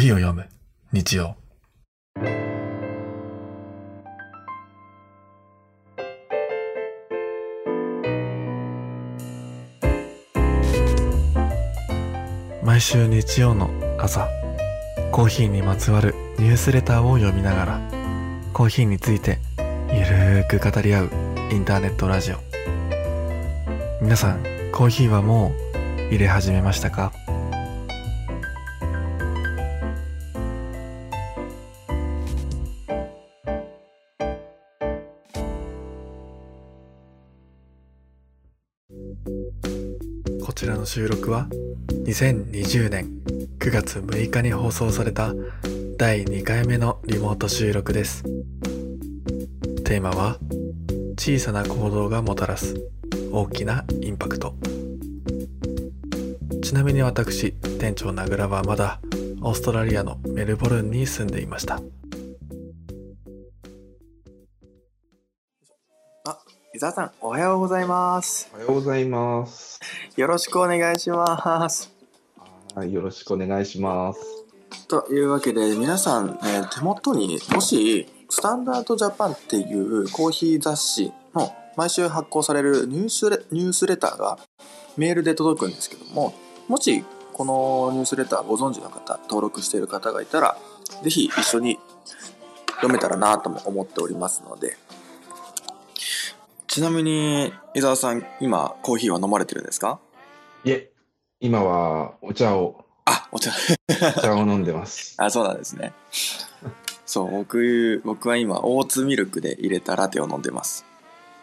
コーヒーを読む。日曜。毎週日曜の朝コーヒーにまつわるニュースレターを読みながらコーヒーについてゆるーく語り合うインターネットラジオ。皆さんコーヒーはもう入れ始めましたか？収録は2020年9月6日に放送された第2回目のリモート収録です。テーマは小さな行動がもたらす大きなインパクト。ちなみに私店長名倉はまだオーストラリアのメルボルンに住んでいました。あ、伊沢さん、おはようございます。おはようございます。よろしくお願いします。はい、よろしくお願いします。というわけで、皆さん、えー手元にもし、スタンダードジャパンっていうコーヒー雑誌の毎週発行されるニュースレニュースレターがメールで届くんですけども、もしこのニュースレターご存知の方、登録している方がいたら、ぜひ一緒に読めたらなとも思っておりますので、ちなみに、伊沢さん、今、コーヒーは飲まれてるんですか？いえ、今はお茶を、あ、お茶。お茶を飲んでます。あ、そうなんですね。そう、僕、僕は今、オーツミルクで入れたラテを飲んでます。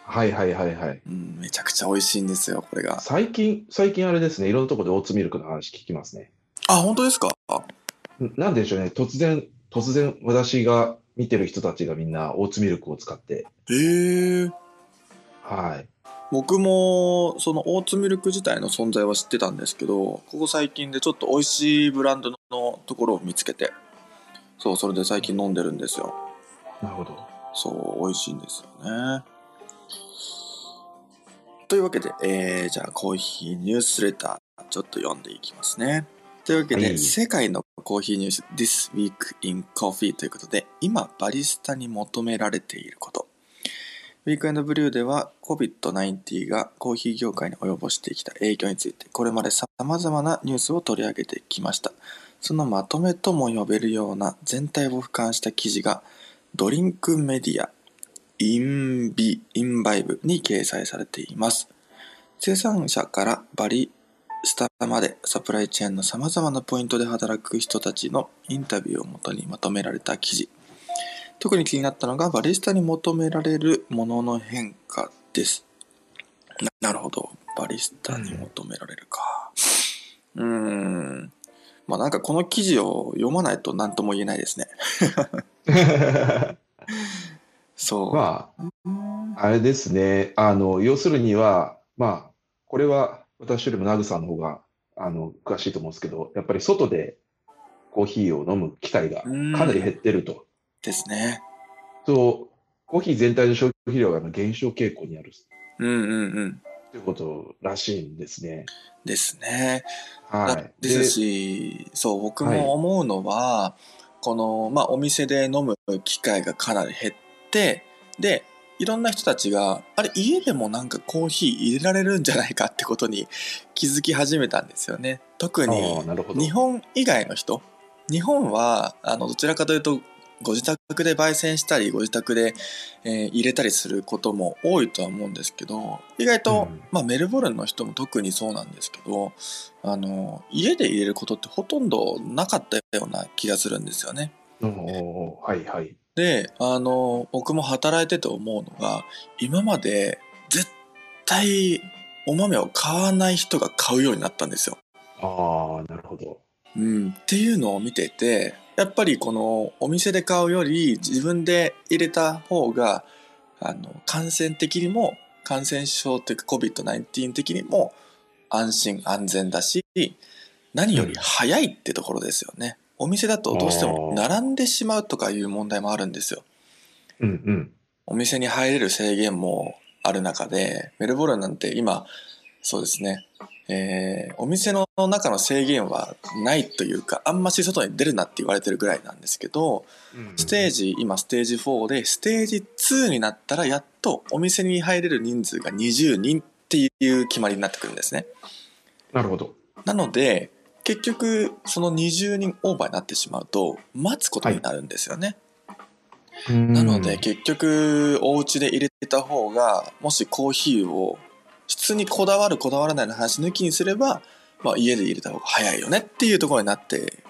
はいはいはいはい。うん、めちゃくちゃ美味しいんですよ、これが。最近、最近あれですね、いろんなところでオーツミルクの話聞きますね。あ、本当ですか？んなんでしょうね、突然、突然私が見てる人たちがみんなオーツミルクを使って、へえ。はい。僕も、そのオーツミルク自体の存在は知ってたんですけど、ここ最近でちょっと美味しいブランドのところを見つけて、そう、それで最近飲んでるんですよ。なるほど。そう、美味しいんですよね。というわけで、えー、じゃあコーヒーニュースレター、ちょっと読んでいきますね。というわけで、はい世界のコーヒーニュース This Week in Coffee ということで、今バリスタに求められていること。ウィークエンドブリューでは COVID-19 がコーヒー業界に及ぼしてきた影響について、これまで様々なニュースを取り上げてきました。そのまとめとも呼べるような全体を俯瞰した記事がドリンクメディアインビ、インバイブに掲載されています。生産者からバリスタまでサプライチェーンの様々なポイントで働く人たちのインタビューをもとにまとめられた記事。特に気になったのがバリスタに求められるものの変化です。ななるほど。バリスタに求められるか。うーん。まあなんかこの記事を読まないと何とも言えないですね。そう。まあ、あれですね、あの、要するには、まあ、これは私よりもナグさんの方が、あの、詳しいと思うんですけど、やっぱり外でコーヒーを飲む機会がかなり減ってると。ですね。そう、コーヒー全体の消費量が減少傾向にあるうんうんうん。ということらしいんですね。ですね。はい。ですし、そう、僕も思うのは、この、まあ、お店で飲む機会がかなり減って、で、いろんな人たちが、あれ、家でもなんかコーヒー入れられるんじゃないかってことに気づき始めたんですよね。特あに。日本以外の人。日本は、あの、どちらかというと、ご自宅で焙煎したり、ご自宅で、えー入れたりすることも多いとは思うんですけど、意外と、うんまあメルボルンの人も特にそうなんですけど、あの、家で入れることってほとんどなかったような気がするんですよね。はいはい。で、あの、僕も働いてて思うのが、今まで絶対お豆を買わない人が買うようになったんですよ。ああ、なるほど。うん、っていうのを見ててやっぱりこのお店で買うより自分で入れた方があの感染的にも感染症というか COVID-19 的にも安心安全だし何より早いってところですよね、お店だとどうしても並んでしまうとかいう問題もあるんですよ。うんうん。お店に入れる制限もある中でメルボルンなんて今そうですね。えーお店の中の制限はないというか、あんまし外に出るなって言われてるぐらいなんですけど、ステージ、今ステージ4で、ステージ2になったらやっとお店に入れる人数が20人っていう決まりになってくるんですね。なるほど。なので、結局、その20人オーバーになってしまうと、待つことになるんですよね。なので、結局、お家で入れた方が、もしコーヒーを質にこだわるこだわらないの話抜きにすれば、まあ、家で入れた方が早いよねっていうところになって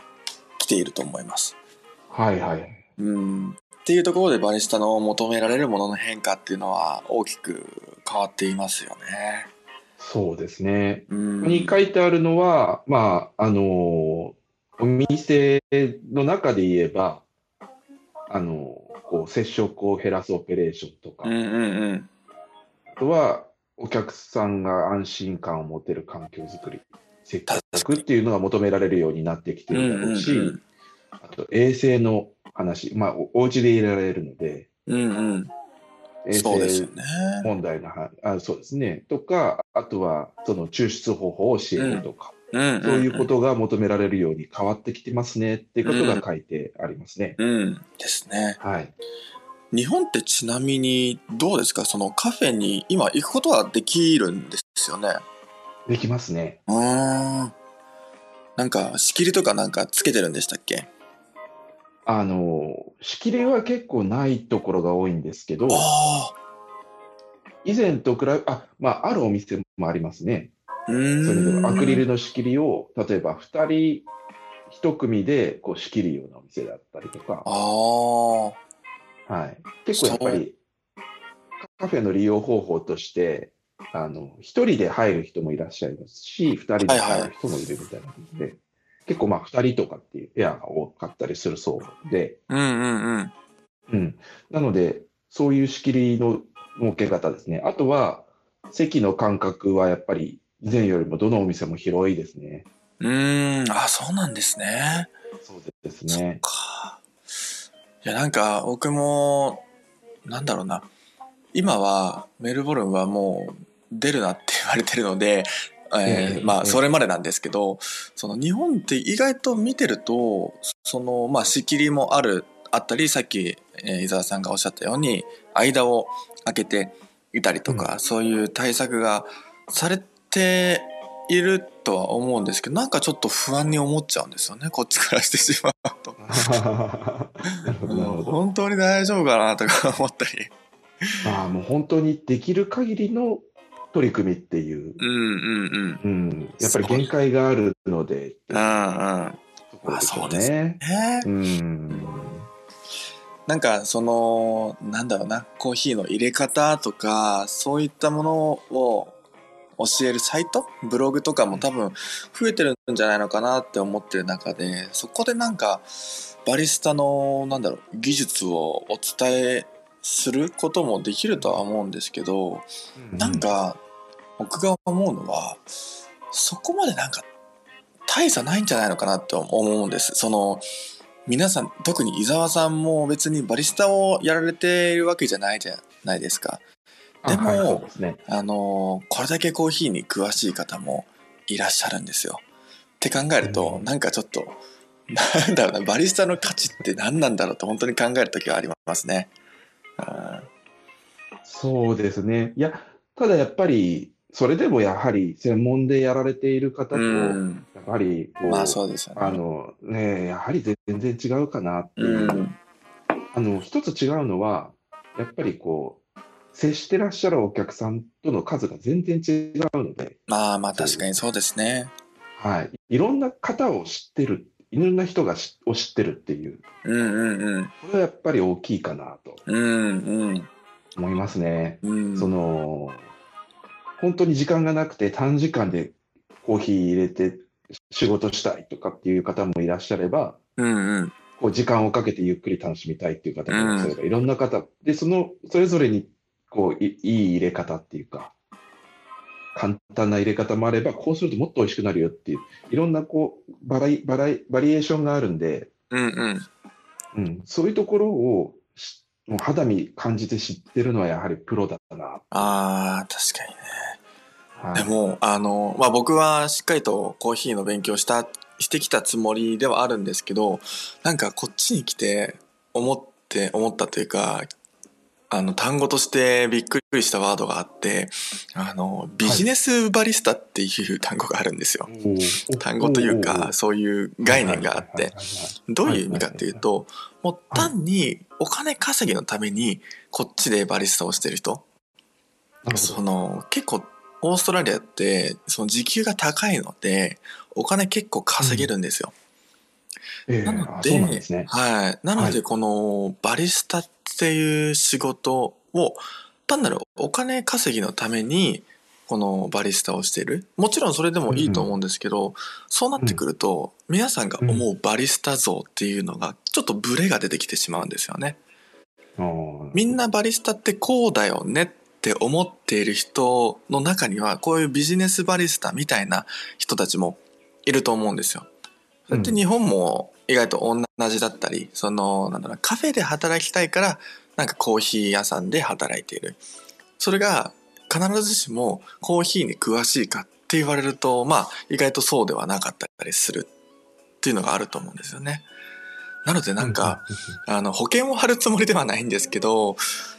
きていると思います。はいはい。うん。っていうところでバリスタの求められるものの変化っていうのは大きく変わっていますよね。そうですね。うん。に書いてあるのは、まあ、あのお店の中で言えば、あのこう接触を減らすオペレーションとか、うんうんうん。あとはお客さんが安心感を持てる環境づくり、接客っていうのが求められるようになってきてうんるだろうし、うんうん。あと衛生の話、まあ、おお家で入れられるので、うんうん。衛生。問題のはあ、そうですね、とか、あとはその抽出方法を教えるとか、うんうん、うん。そういうことが求められるように変わってきてますねっていうことが書いてありますね。うん。ですね。はい。日本ってちなみにどうですか？そのカフェに今行くことはできるんですよね？できますね。うーん。なんか仕切りとかなんかつけてるんでしたっけ？あの、仕切りは結構ないところが多いんですけど、あ以前と比べ、あ、まあ、あるお店もありますね。それアクリルの仕切りを、例えば2人1組でこう仕切るようなお店だったりとか、ああ。はい、結構やっぱりカフェの利用方法として、あの1人で入る人もいらっしゃいますし、2人で入る人もいるみたいなので、結構まあ2人とかっていう部屋が多かったりするそうで、うんうんうん。うん、なので、そういう仕切りの設け方ですね。あとは、席の間隔はやっぱり以前よりもどのお店も広いですね。うーん。あそうなんですね。そうですね。や、なんか、僕も、なんだろうな。今は、メルボルンはもう、出るなって言われてるので、えええーまあ、ええそれまでなんですけど、その日本って意外と見てると、その、まあ、仕切りもある、あったり、さっき、えー伊沢さんがおっしゃったように、間を空けていたりとか、そういう対策がされているとは思うんですけど、なんかちょっと不安に思っちゃうんですよね、こっちからしてしまうと。本当に大丈夫かなとか思ったり。まあ、もう本当にできる限りの取り組みっていう、うんうんうん。うん、やっぱり限界があるので、うんうん。そうですね。ねうん。なんかその、なんだろうな、コーヒーの入れ方とか、そういったものを教えるサイト？ブログとかも多分増えてるんじゃないのかなって思ってる中で、そこでなんか、バリスタの、なんだろう、技術をお伝えすることもできるとは思うんですけど、なん、か、僕が思うのは、そこまでなんか、大差ないんじゃないのかなって思うんです。その、皆さん、特に伊沢さんも別にバリスタをやられているわけじゃないじゃないですか。でもあはいですね。あの、これだけコーヒーに詳しい方もいらっしゃるんですよ。って考えると、うんなんかちょっと、なんだろうな、バリスタの価値って何なんだろうと本当に考えるときはありますね。うんそうですね。いや、ただやっぱり、それでもやはり専門でやられている方と、うん。やっぱりこう、まあそうですよね。あのね、やはり全然違うかなっていうう。ん。あの、一つ違うのは、やっぱりこう、接してらっしゃるお客さんとの数が全然違うので、まあまあ確かにそうですね。はい。いろんな方を知ってる、いろんな人がしを知ってるっていう、うんうんうん。これはやっぱり大きいかなとうんうん。思いますね。うん。その、本当に時間がなくて短時間でコーヒー入れて仕事したいとかっていう方もいらっしゃれば、うんうん。こう時間をかけてゆっくり楽しみたいっていう方もいらっしゃれば、いろんな方、で、その、それぞれに、こうい、いい入れ方っていうか、簡単な入れ方もあれば、こうするともっと美味しくなるよっていう、いろんなこう、バライ、バライ、バリエーションがあるんで、うんうん。うん、そういうところをし、もう肌身感じて知ってるのはやはりプロだな。ああ、確かにね。でも、あの、まあ、僕はしっかりとコーヒーの勉強した、してきたつもりではあるんですけど、なんかこっちに来て思って、思ったというか、あの、単語としてびっくりしたワードがあって、あの、ビジネスバリスタっていう単語があるんですよ。単語というか、そういう概念があって、どういう意味かっていうと、もう単にお金稼ぎのためにこっちでバリスタをしてる人、その結構オーストラリアってその時給が高いのでお金結構稼げるんですよ。ええなのでね。はい。なのはいでこのバリスタっていう仕事を単なるお金稼ぎのためにこのバリスタをしている。もちろんそれでもいいと思うんですけど、そうなってくると皆さんが思うバリスタ像っていうのがちょっとブレが出てきてしまうんですよね。みんなバリスタってこうだよねって思っている人の中にはこういうビジネスバリスタみたいな人たちもいると思うんですよ。それって日本も意外と同じだったり、そのなんだろうカフェで働きたいからなんかコーヒー屋さんで働いている。それが必ずしもコーヒーに詳しいかって言われるとまあ意外とそうではなかったりするっていうのがあると思うんですよね。なのでなんか、あの保険を張るつもりではないんですけど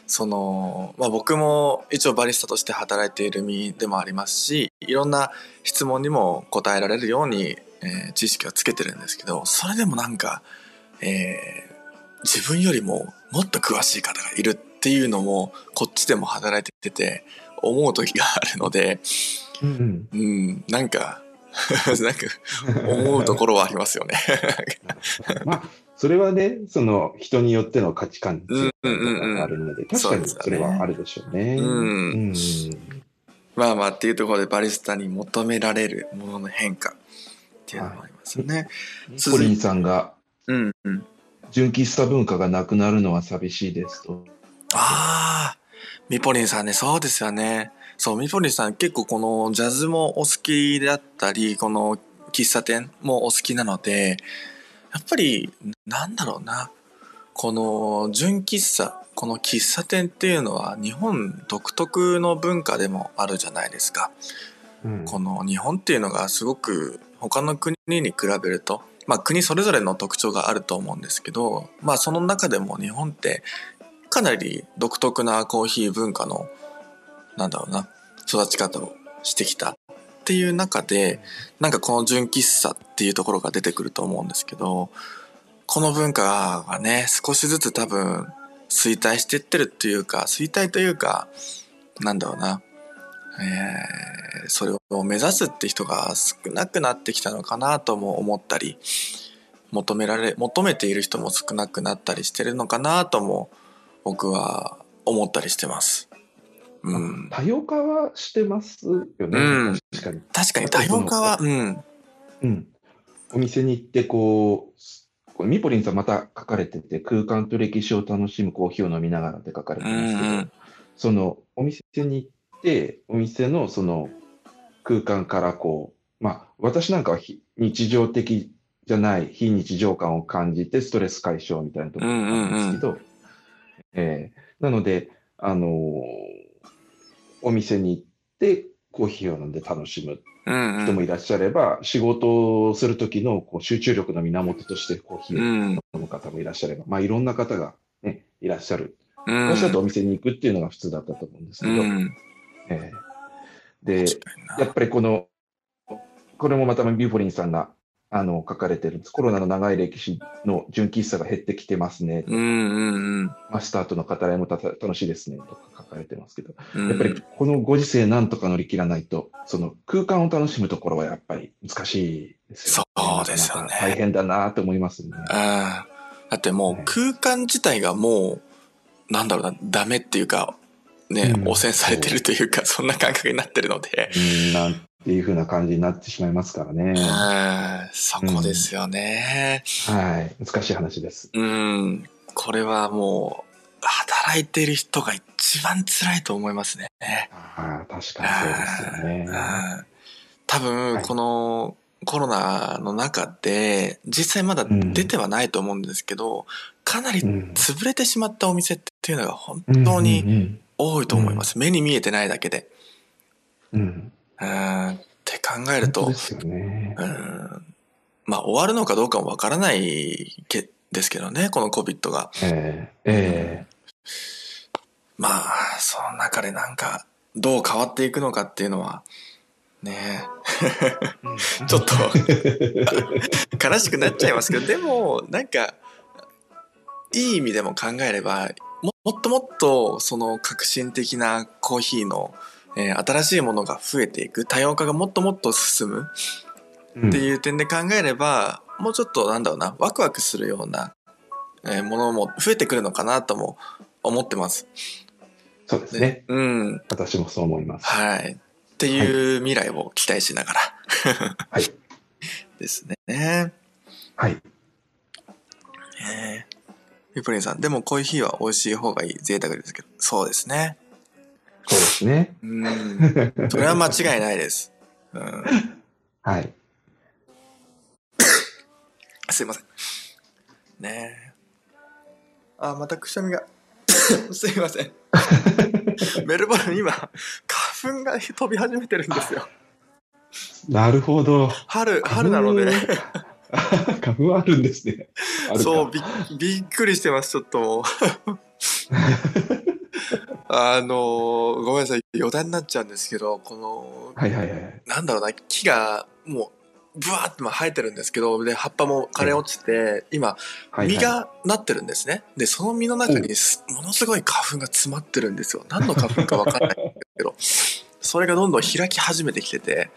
その、まあ、僕も一応バリスタとして働いている身でもありますしいろんな質問にも答えられるように、えー知識をつけてるんですけどそれでもなんか、えー自分よりももっと詳しい方がいるっていうのもこっちでも働いてて思う時があるので、うん。うんうん、なんか なんか思うところはありますよね。まあ、それはね、その人によっての価値観うんうんうんうん。があるので、確かにそれはあるでしょうね。うん。うん。まあまあっていうところでバリスタに求められるものの変化っていうのもありますよね。ポリンさんが、うんうん。純喫茶文化がなくなるのは寂しいですと。ああ、ミポリンさんね、そうですよね。そう、ミポリンさん結構このジャズもお好きであったり、この喫茶店もお好きなので、やっぱり、なんだろうな。この純喫茶、この喫茶店っていうのは日本独特の文化でもあるじゃないですか。うんこの日本っていうのがすごく他の国に比べると、まあ、国それぞれの特徴があると思うんですけど、まあ、その中でも日本ってかなり独特なコーヒー文化のなんだろうな育ち方をしてきたっていう中でなんかこの純喫茶っていうところが出てくると思うんですけどこの文化がね少しずつ多分衰退してってるっていうか衰退というかなんだろうなえーそれを目指すって人が少なくなってきたのかなとも思ったり求められ求めている人も少なくなったりしてるのかなとも僕は思ったりしてます。うん、多様化はしてますよね。うん確かに。確かに多様化は、うん、うん。お店に行って、こう、これミポリンさんまた書かれてて、空間と歴史を楽しむコーヒーを飲みながらって書かれてうますけど、ん、そのお店に行って、お店のその空間からこう、まあ、私なんかは非日常的じゃない非日常感を感じてストレス解消みたいなところがあるんですけど、えーなので、あのーお店に行ってコーヒーを飲んで楽しむうん、うん。人もいらっしゃれば、仕事をする時のこう集中力の源としてコーヒーをうん、飲む方もいらっしゃれば、まあいろんな方が、ね、いらっしゃる。うん、私だとお店に行くっていうのが普通だったと思うんですけど、うん、ええで、やっぱりこの、これもまたビューフォリンさんがあの書かれてるんです。コロナの長い歴史の純喫茶が減ってきてますね。うん、うん、マスターとの語らいもたた楽しいですねとか書かれてますけど、うん、やっぱりこのご時世なんとか乗り切らないと、その空間を楽しむところはやっぱり難しいですよね。そうですよね大変だなと思いますね。ああだってもう空間自体がもうなんだろうなダメっていうかね、うん汚染されてるというかそんな感覚になってるので、うん、なんていう風な感じになってしまいますからね。うんそこですよね。はい。難しい話です。うん、これはもう働いている人が一番辛いと思いますね。ああ、確かにそうですよね。うん多はい分このコロナの中で実際まだ出てはないと思うんですけど、かなりうん潰れてしまったお店っていうのが本うん当にうん多いと思います。目に見えてないだけで。うんうんうんって考えると本当で、すよね。うんまあ終わるのかどうかもわからないけですけどね、この COVID が。えええまあ、その中でなんか、どう変わっていくのかっていうのは、ねえちょっと悲しくなっちゃいますけど、でも、なんか、いい意味でも考えれば、ももっともっと、その革新的なコーヒーの、えー新しいものが増えていく、多様化がもっともっと進むうんっていう点で考えれば、もうちょっとなんだろうな、ワクワクするような、えーものも増えてくるのかなとも思ってます。そうですね。うん。私もそう思います。はい。っていう未来を期待しながら。はい。ですね。はい。えーピプリンさん、でもコーヒーは美味しい方がいい贅沢ですけど、そうですね。そうですね。うん。それは間違いないです。うん。はい。すいません。ねえ。あ、またくしゃみが。すいません。メルボルン今、花粉が飛び始めてるんですよ。なるほど。春、春なので。花粉はあるんですね。そうび、びっくりしてます、ちょっと。あのーごめんなさい、余談になっちゃうんですけど、この、はいはいはい。なんだろうな、木がもう、ブワーってまあ生えてるんですけど、で、葉っぱも枯れ落ちて、今、はいはい実がなってるんですね。で、その実の中にすものすごい花粉が詰まってるんですよ。何の花粉かわかんないんですけど、それがどんどん開き始めてきてて、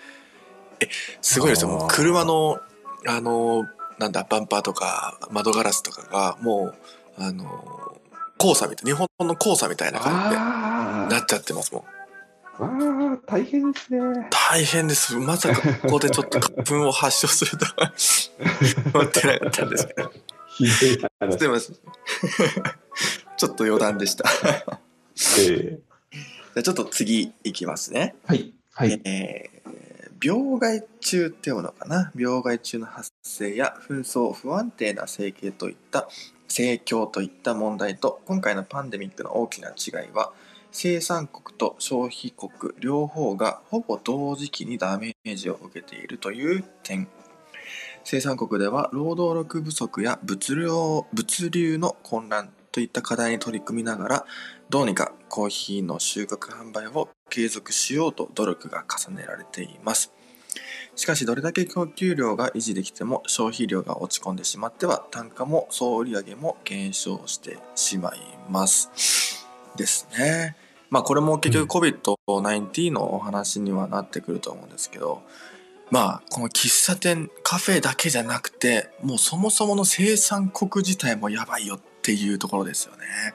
え、すごいですよ。もう車の、あの、なんだ、バンパーとか窓ガラスとかが、もう、あの、黄砂みたい、日本の黄砂みたいな感じであなっちゃってますもん。あ、わあ、大変ですね。大変です。まさかここでちょっと花粉を発症するとは 思ってなかったんですけど。ひどい話すいません。ちょっと余談でした。じええゃあちょっと次いきますね。はい。はい。えー病害虫っていうのかな？病害虫の発生や紛争不安定な生計といった盛況といった問題と今回のパンデミックの大きな違いは生産国と消費国両方がほぼ同時期にダメージを受けているという点。生産国では労働力不足や物量物流の混乱といった課題に取り組みながらどうにかコーヒーの収穫販売を継続しようと努力が重ねられています。しかしどれだけ供給量が維持できても消費量が落ち込んでしまっては単価も総売上も減少してしまいます。ですね。まあこれも結局 COVID-19 のお話にはなってくると思うんですけどまあこの喫茶店カフェだけじゃなくてもうそもそもの生産国自体もやばいよっていうところですよね。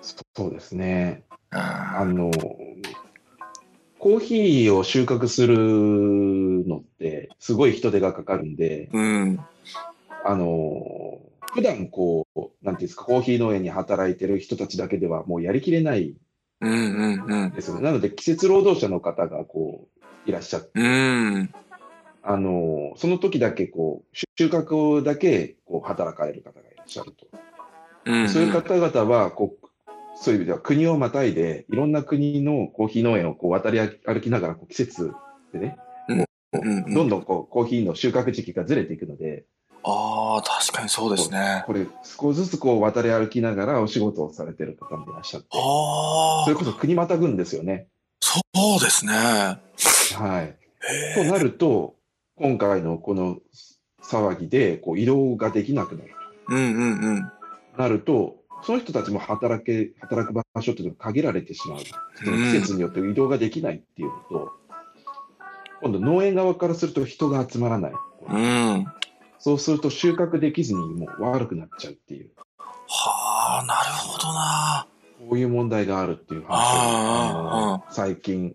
そうですね。ああの、コーヒーを収穫するのって、すごい人手がかかるんで、うんあの、普段こう、なんていうんですか、コーヒー農園に働いてる人たちだけではもうやりきれないうんうんうんですよね。なので、季節労働者の方がこう、いらっしゃって、うんあの、その時だけこう、収穫だけこう働かれる方がいらっしゃると。うんそういう方々は、こう、そういう意味では国をまたいで、いろんな国のコーヒー農園をこう渡り歩きながら、季節でね、どんどんこうコーヒーの収穫時期がずれていくので、ああ確かにそうですね。これ少しずつこう渡り歩きながらお仕事をされてる方もいらっしゃって、ああそれこそ国またぐんですよね。そうですね。はい。となると、今回のこの騒ぎでこう移動ができなくなる。うんうんうん。となると、その人たちも働け、働く場所っていうのが限られてしまう。その季節によって移動ができないっていうのと、今度農園側からすると人が集まらない。うん。そうすると収穫できずにもう悪くなっちゃうっていう、はあなるほどな。こういう問題があるっていう話を最近、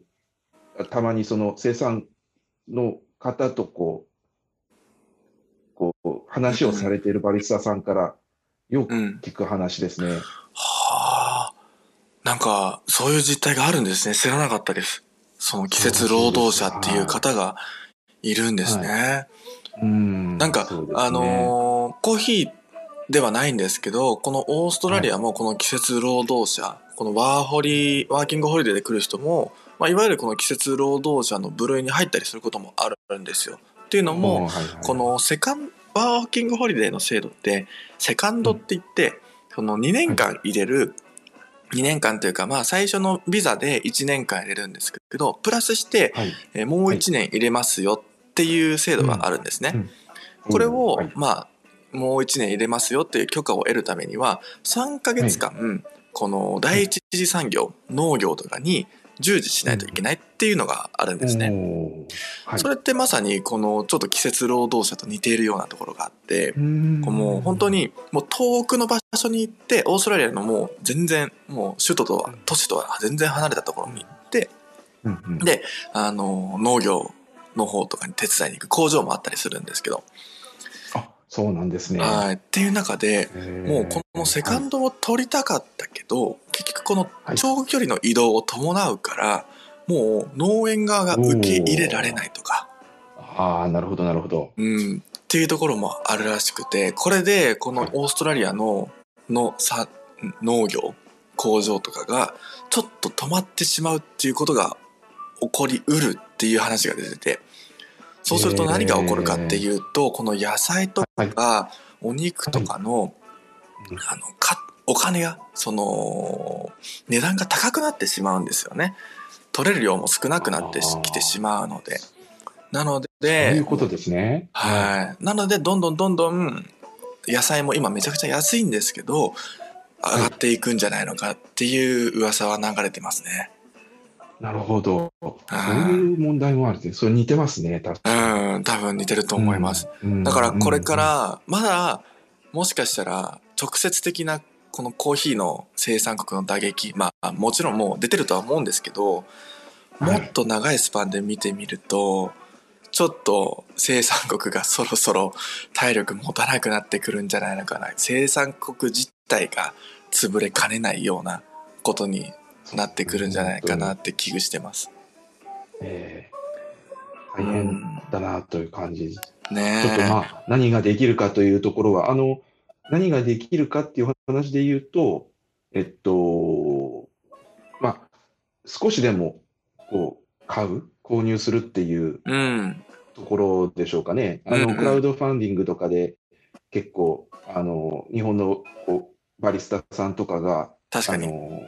たまにその生産の方とこう、こう話をされているバリスタさんからよくうん聞く話ですね。はあ。なんかそういう実態があるんですね。知らなかったです。その季節労働者っていう方がいるんですね、うん。なんか、ね。あのーコーヒーではないんですけど、このオーストラリアもこの季節労働者、このワーホリ、ワーキングホリデーで来る人も、まあ、いわゆるこの季節労働者の部類に入ったりすることもあるんですよ。っていうのも、はいはい。このセカンワーキングホリデーの制度ってセカンドって言って、その2年間入れる、2年間というかまあ最初のビザで1年間入れるんですけどプラスして、はい。えーもう1年入れますよっていう制度があるんですね。うん。これを、はい。まあもう1年入れますよっていう許可を得るためには3ヶ月間、この第一次産業、農業とかに従事しないといけないっていうのがあるんですね。はい。それってまさにこのちょっと季節労働者と似ているようなところがあって、もう本当にもう遠くの場所に行ってオーストラリアのもう全然もう首都とは都市とは全然離れたところに行ってうんうん。であの農業の方とかに手伝いに行く工場もあったりするんですけど、あそうなんですね。はい。っていう中でもうこのセカンドを取りたかったけど、結局このはい。長距離の移動を伴うから、もう農園側が受け入れられないとか、ああ、なるほど、なるほど。うん、っていうところもあるらしくてこれでこのオーストラリアののさ農業工場とかがちょっと止まってしまうっていうことが起こりうるっていう話が出ててそうすると何が起こるかっていうと、この野菜とかお肉とかの,、うんあのかお金がその値段が高くなってしまうんですよね取れる量も少なくなってきてしまうのでなのそうでいうことですね。はい。なので、どんどんどんどん、野菜も今めちゃくちゃ安いんですけど、上がっていくんじゃないのかっていう噂は流れてますね。なるほど。そうはいいう問題もあるって、それ似てますね、確かに。うん、多分似てると思います。うんだからこれか、ら、まだ、もしかしたら、直接的なこのコーヒーの生産国の打撃、まあ、もちろんもう出てるとは思うんですけど、もっと長いスパンで見てみると、ちょっと生産国がそろそろ体力持たなくなってくるんじゃないのかな。生産国自体が潰れかねないようなことになってくるんじゃないかなって危惧してます。えー大変だなという感じ。ねちょっとまあ、何ができるかというところは、あの、何ができるかっていう話で言うと、えっと、まあ、少しでも、こう、買う、購入するっていううん。ところでしょうかね。あの、うんうんクラウドファンディングとかで、結構、あの、日本のこうバリスタさんとかが、あ確かに。の、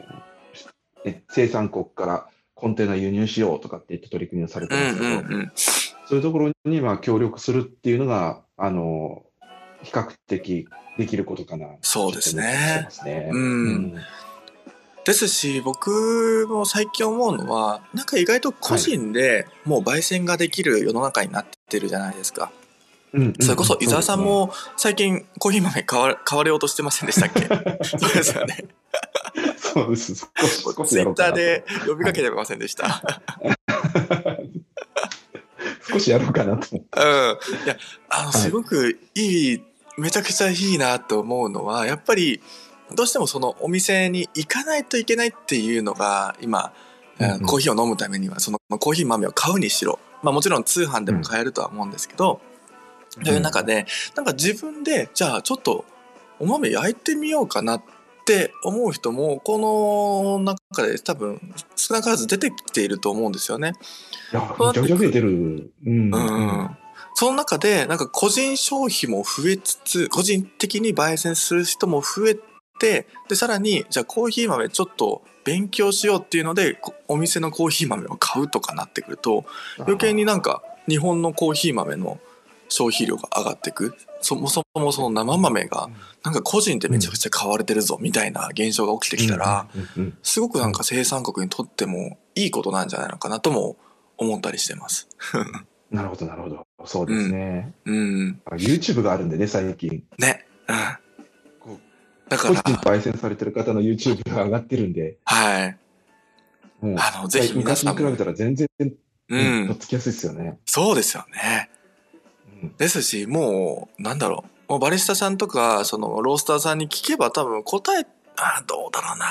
ね、生産国からコンテナ輸入しようとかって言って取り組みをされてうんますけど、うんうん。そういうところにまあ協力するっていうのが、あの、比較的できることかな。そうですね。すね。うん。ですし僕も最近思うのはなんか意外と個人でもう焙煎ができる世の中になってるじゃないですか、うんうんそれこそ伊沢さんも最近コーヒー豆買わ買われようとしてませんでしたっけ？そうですよねそうです。少し少しツイッターで呼びかけてませんでした、少しやろうかなと思って。うん。いやあのはい。すごくいいめちゃくちゃいいなと思うのはやっぱりどうしてもそのお店に行かないといけないっていうのが今、うんうん。コーヒーを飲むためにはそのコーヒー豆を買うにしろ、まあ、もちろん通販でも買えるとは思うんですけど、という中でなんか自分でじゃあちょっとお豆焼いてみようかなって思う人もこの中で多分少なからず出てきていると思うんですよね。いや、めちゃくちゃ増えてる。うん。うんその中でなんか個人消費も増えつつ個人的に焙煎する人も増えてでさらにじゃあコーヒー豆ちょっと勉強しようっていうのでこお店のコーヒー豆を買うとかなってくると余計になんか日本のコーヒー豆の消費量が上がっていくそもそもその生豆がなんか個人でめちゃくちゃ買われてるぞみたいな現象が起きてきたら、うんうんうんすごくなんか生産国にとってもいいことなんじゃないのかなとも思ったりしてます。なるほど、なるほど。そうですね。うん。YouTube があるんでね、最近。ね。うん。こだか個人ら、焙煎されてる方の YouTube が上がってるんで、はい。もう、あの、ぜひ皆昔さんも。に比べたら全然、ううんとっん。つきやすいですよね。そうですよね。うんですし、もう、なんだろう。もうバリスタさんとか、その、ロースターさんに聞けば多分答え、あーどうだろうな。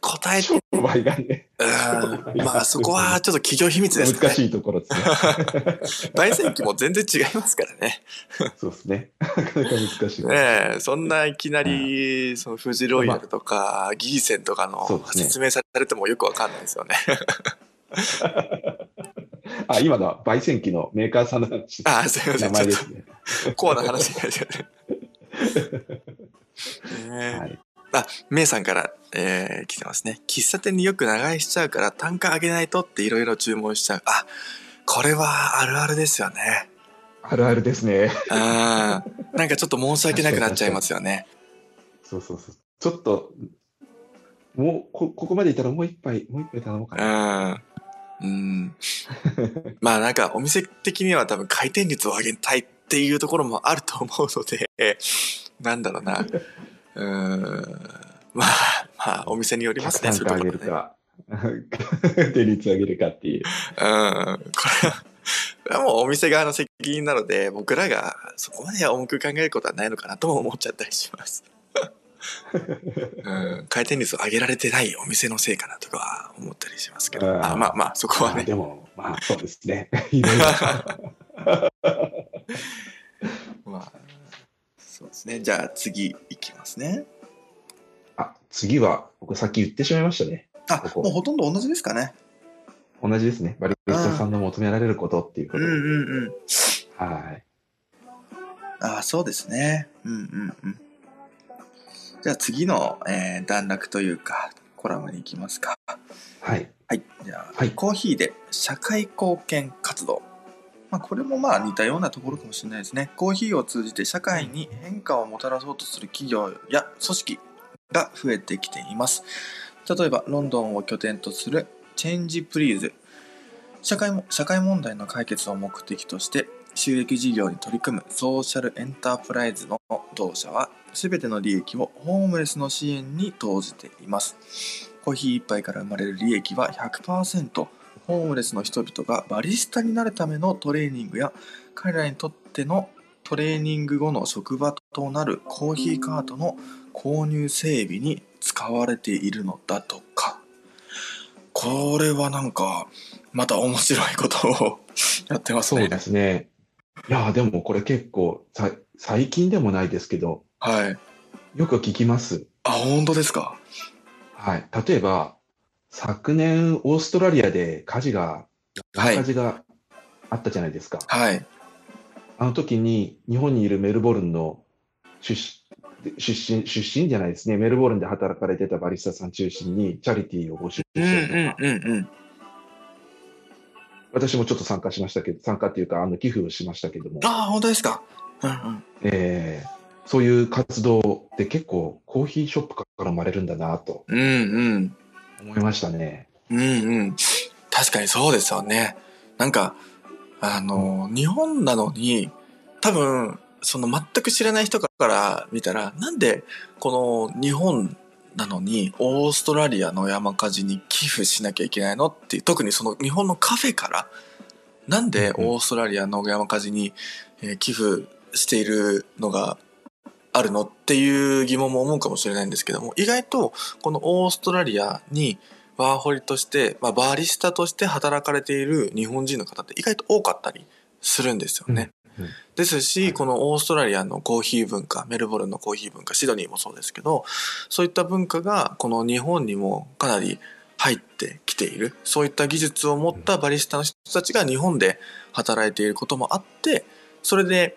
答えて、商売がね、うん。まあ、そこはちょっと企業秘密ですね。難しいところですね。焙煎機も全然違いますからね。そうですね。なかなか難しい。ねえ、そんないきなり、その富士ロイヤルとか、ギーセンとかの説明されてもよくわかんないですよね。あ、今のは焙煎機のメーカーさんの話あー、すいません。名前ですね。とコアな話になっちゃい。あ、メイさんから、えー来てますね。喫茶店によく長居しちゃうから単価上げないとっていろいろ注文しちゃう。あ、これはあるあるですよね。あるあるですね。うん。なんかちょっと申し訳なくなっちゃいますよね。そうそうそう。ちょっと、もう、こ、ここまでいったらもう一杯、もう一杯頼もうかうな。ん。うん。まあなんかお店的には多分回転率を上げたいっていうところもあると思うので、なんだろうな。うん。まあ、まあお店によりますね、単価上げるそういうところね。か、手率上げるかっていう。うん。これは、これはもうお店側の責任なので、僕らがそこまで重く考えることはないのかなとも思っちゃったりします。うん、回転率を上げられてないお店のせいかなとかは思ったりしますけど。うんあまあまあ、そこはね。まあでも、まあそうですね。まあ、そうですね。じゃあ次いきますね。あ、次は、僕さっき言ってしまいましたね。あ、ここもうほとんど同じですかね。同じですね。バリスタさんの求められることっていうことで。うんうんうん。はい。あそうですね。うんうんうん。じゃあ次の、えー段落というか、コラムに行きますか。はい。はい。じゃあ、はいコーヒーで社会貢献活動。まあ、これもまあ似たようなところかもしれないですね。コーヒーを通じて社会に変化をもたらそうとする企業や組織が増えてきています。例えば、ロンドンを拠点とするチェンジプリーズ。社会も社会問題の解決を目的として収益事業に取り組むソーシャルエンタープライズの同社は全ての利益をホームレスの支援に投じています。コーヒー一杯から生まれる利益は100%ホームレスの人々がバリスタになるためのトレーニングや彼らにとってのトレーニング後の職場となるコーヒーカートの購入整備に使われているのだとかこれはなんかまた面白いことを やってますねそうですね。いや、でもこれ結構さ、最近でもないですけど、はいよく聞きます。あ本当ですか？はい。例えば、昨年、オーストラリアで火事が、はい火事があったじゃないですか。はいあの時に、日本にいるメルボルンの出身、出身、出身じゃないですね。メルボルンで働かれてたバリスタさん中心に、チャリティーを募集したうんりとか、うんうんうん私もちょっと参加しましたけど、参加っていうか、あの、寄付をしましたけども、あ本当ですか？うんうんえーそういう活動って結構コーヒーショップから生まれるんだなとうんうん思いましたね。うんうん。確かにそうですよね。なんか、あの、日本なのに、多分、その全く知らない人から見たら、なんでこの日本なのにオーストラリアの山火事に寄付しなきゃいけないのっていう、特にその日本のカフェから、なんでオーストラリアの山火事に、えー寄付しているのがあるのっていう疑問も思うかもしれないんですけども、意外とこのオーストラリアにワーホリとして、まあ、バリスタとして働かれている日本人の方って意外と多かったりするんですよね。ですし、このオーストラリアのコーヒー文化、メルボルンのコーヒー文化、シドニーもそうですけど、そういった文化がこの日本にもかなり入ってきている。そういった技術を持ったバリスタの人たちが日本で働いていることもあって、それで、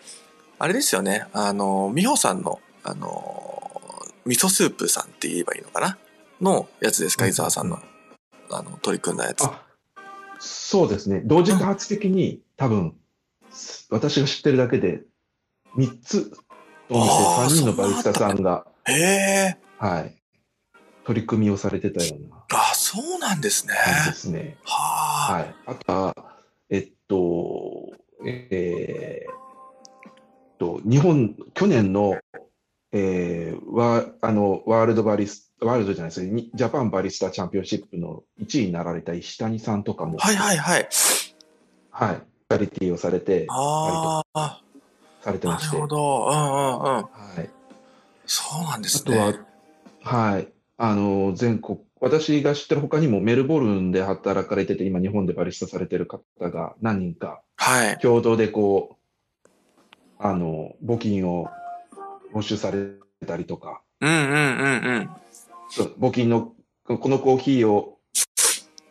あれですよね、あの、美穂さんの、あの、味噌スープさんって言えばいいのかな？のやつですか、うん。伊沢さんの、あの、取り組んだやつ。あそうですね。同時多発的に多分、私が知ってるだけで3つお店、あー3人のバリスタさんが、へえ、はい、取り組みをされてたようなあ、そうなんですね。ですね。はあ、はい。あとは、えっと、えーっと、日本、去年の、えー、ワあのワールドバリスワールドじゃないですね、ジャパンバリスタチャンピオンシップの1位になられた石谷さんとかも、はいはいはい。はい、チャリティーをされて、ああ、されてまして、なるほど。うんうんうん。はい。そうなんですあとはね。、はい、あの、全国、私が知ってる他にもメルボルンで働かれてて、今日本でバリスタされてる方が何人か、はい。共同でこう、あの、募金を募集されたりとか、うんうんうんうん。募金の、このコーヒーを、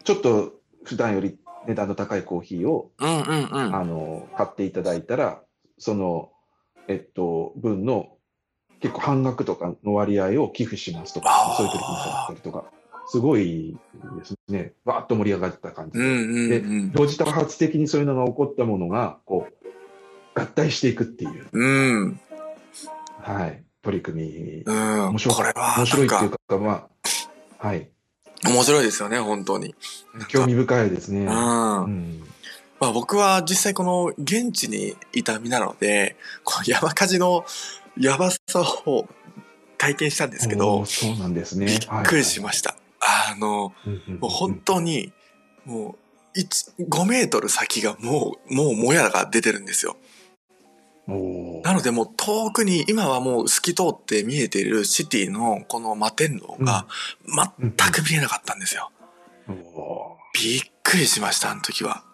ちょっと不普段より値段の高いコーヒーを、うんうんうん。あの、買っていただいたら、その、えっと、分の結構半額とかの割合を寄付しますとあかー、そういう取り組みされたりとか、すごいですね、わーっと盛り上がった感じで。うんうんでうん。同時多発的にそういうのが起こったものが、こう、合体していくっていう、うん。はい、取り組み。うん。面白いこれは、面白いってないんうか、まあ、はい、か、面白いですよね、本当に。興味深いですね。うん。うまん。あ僕は実際この現地にいた身なので、この山火事のやばさを体験したんですけおどー、そうなんですね。びっくりしました。あの、た。うんうんうんもう本当に、もう、1 5メートル先がもう、もうもやが出てるんですよ。なのでもう遠くに、今はもう透き通って見えているシティのこの摩天楼が全く見えなかったんですよ。おびっくりしました、あの時は。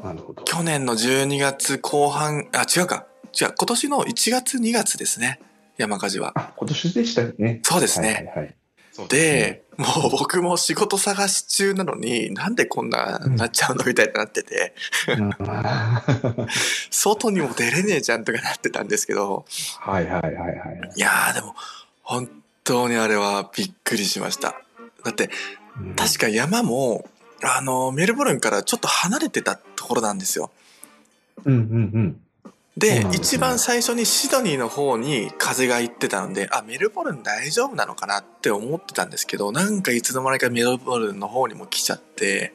ーなるほど。去年の12月後半、あ、違うか。違う、今年の1月2月ですね。山火事は。あ、今年でしたよね。そうですね。はいはいで、もう僕も仕事探し中なのに、なんでこんななっちゃうのみたいになってて、うんは 外にも出れねえじゃんとかなってたんですけど、いはいはいはい。いやーでも、本当にあれはびっくりしました。だって、うん確か山も、あの、メルボルンからちょっと離れてたところなんですよ。うんうんうん。で一番最初にシドニーの方に風が行ってたので、あ、メルボルン大丈夫なのかなって思ってたんですけど、なんかいつの間にかメルボルンの方にも来ちゃって、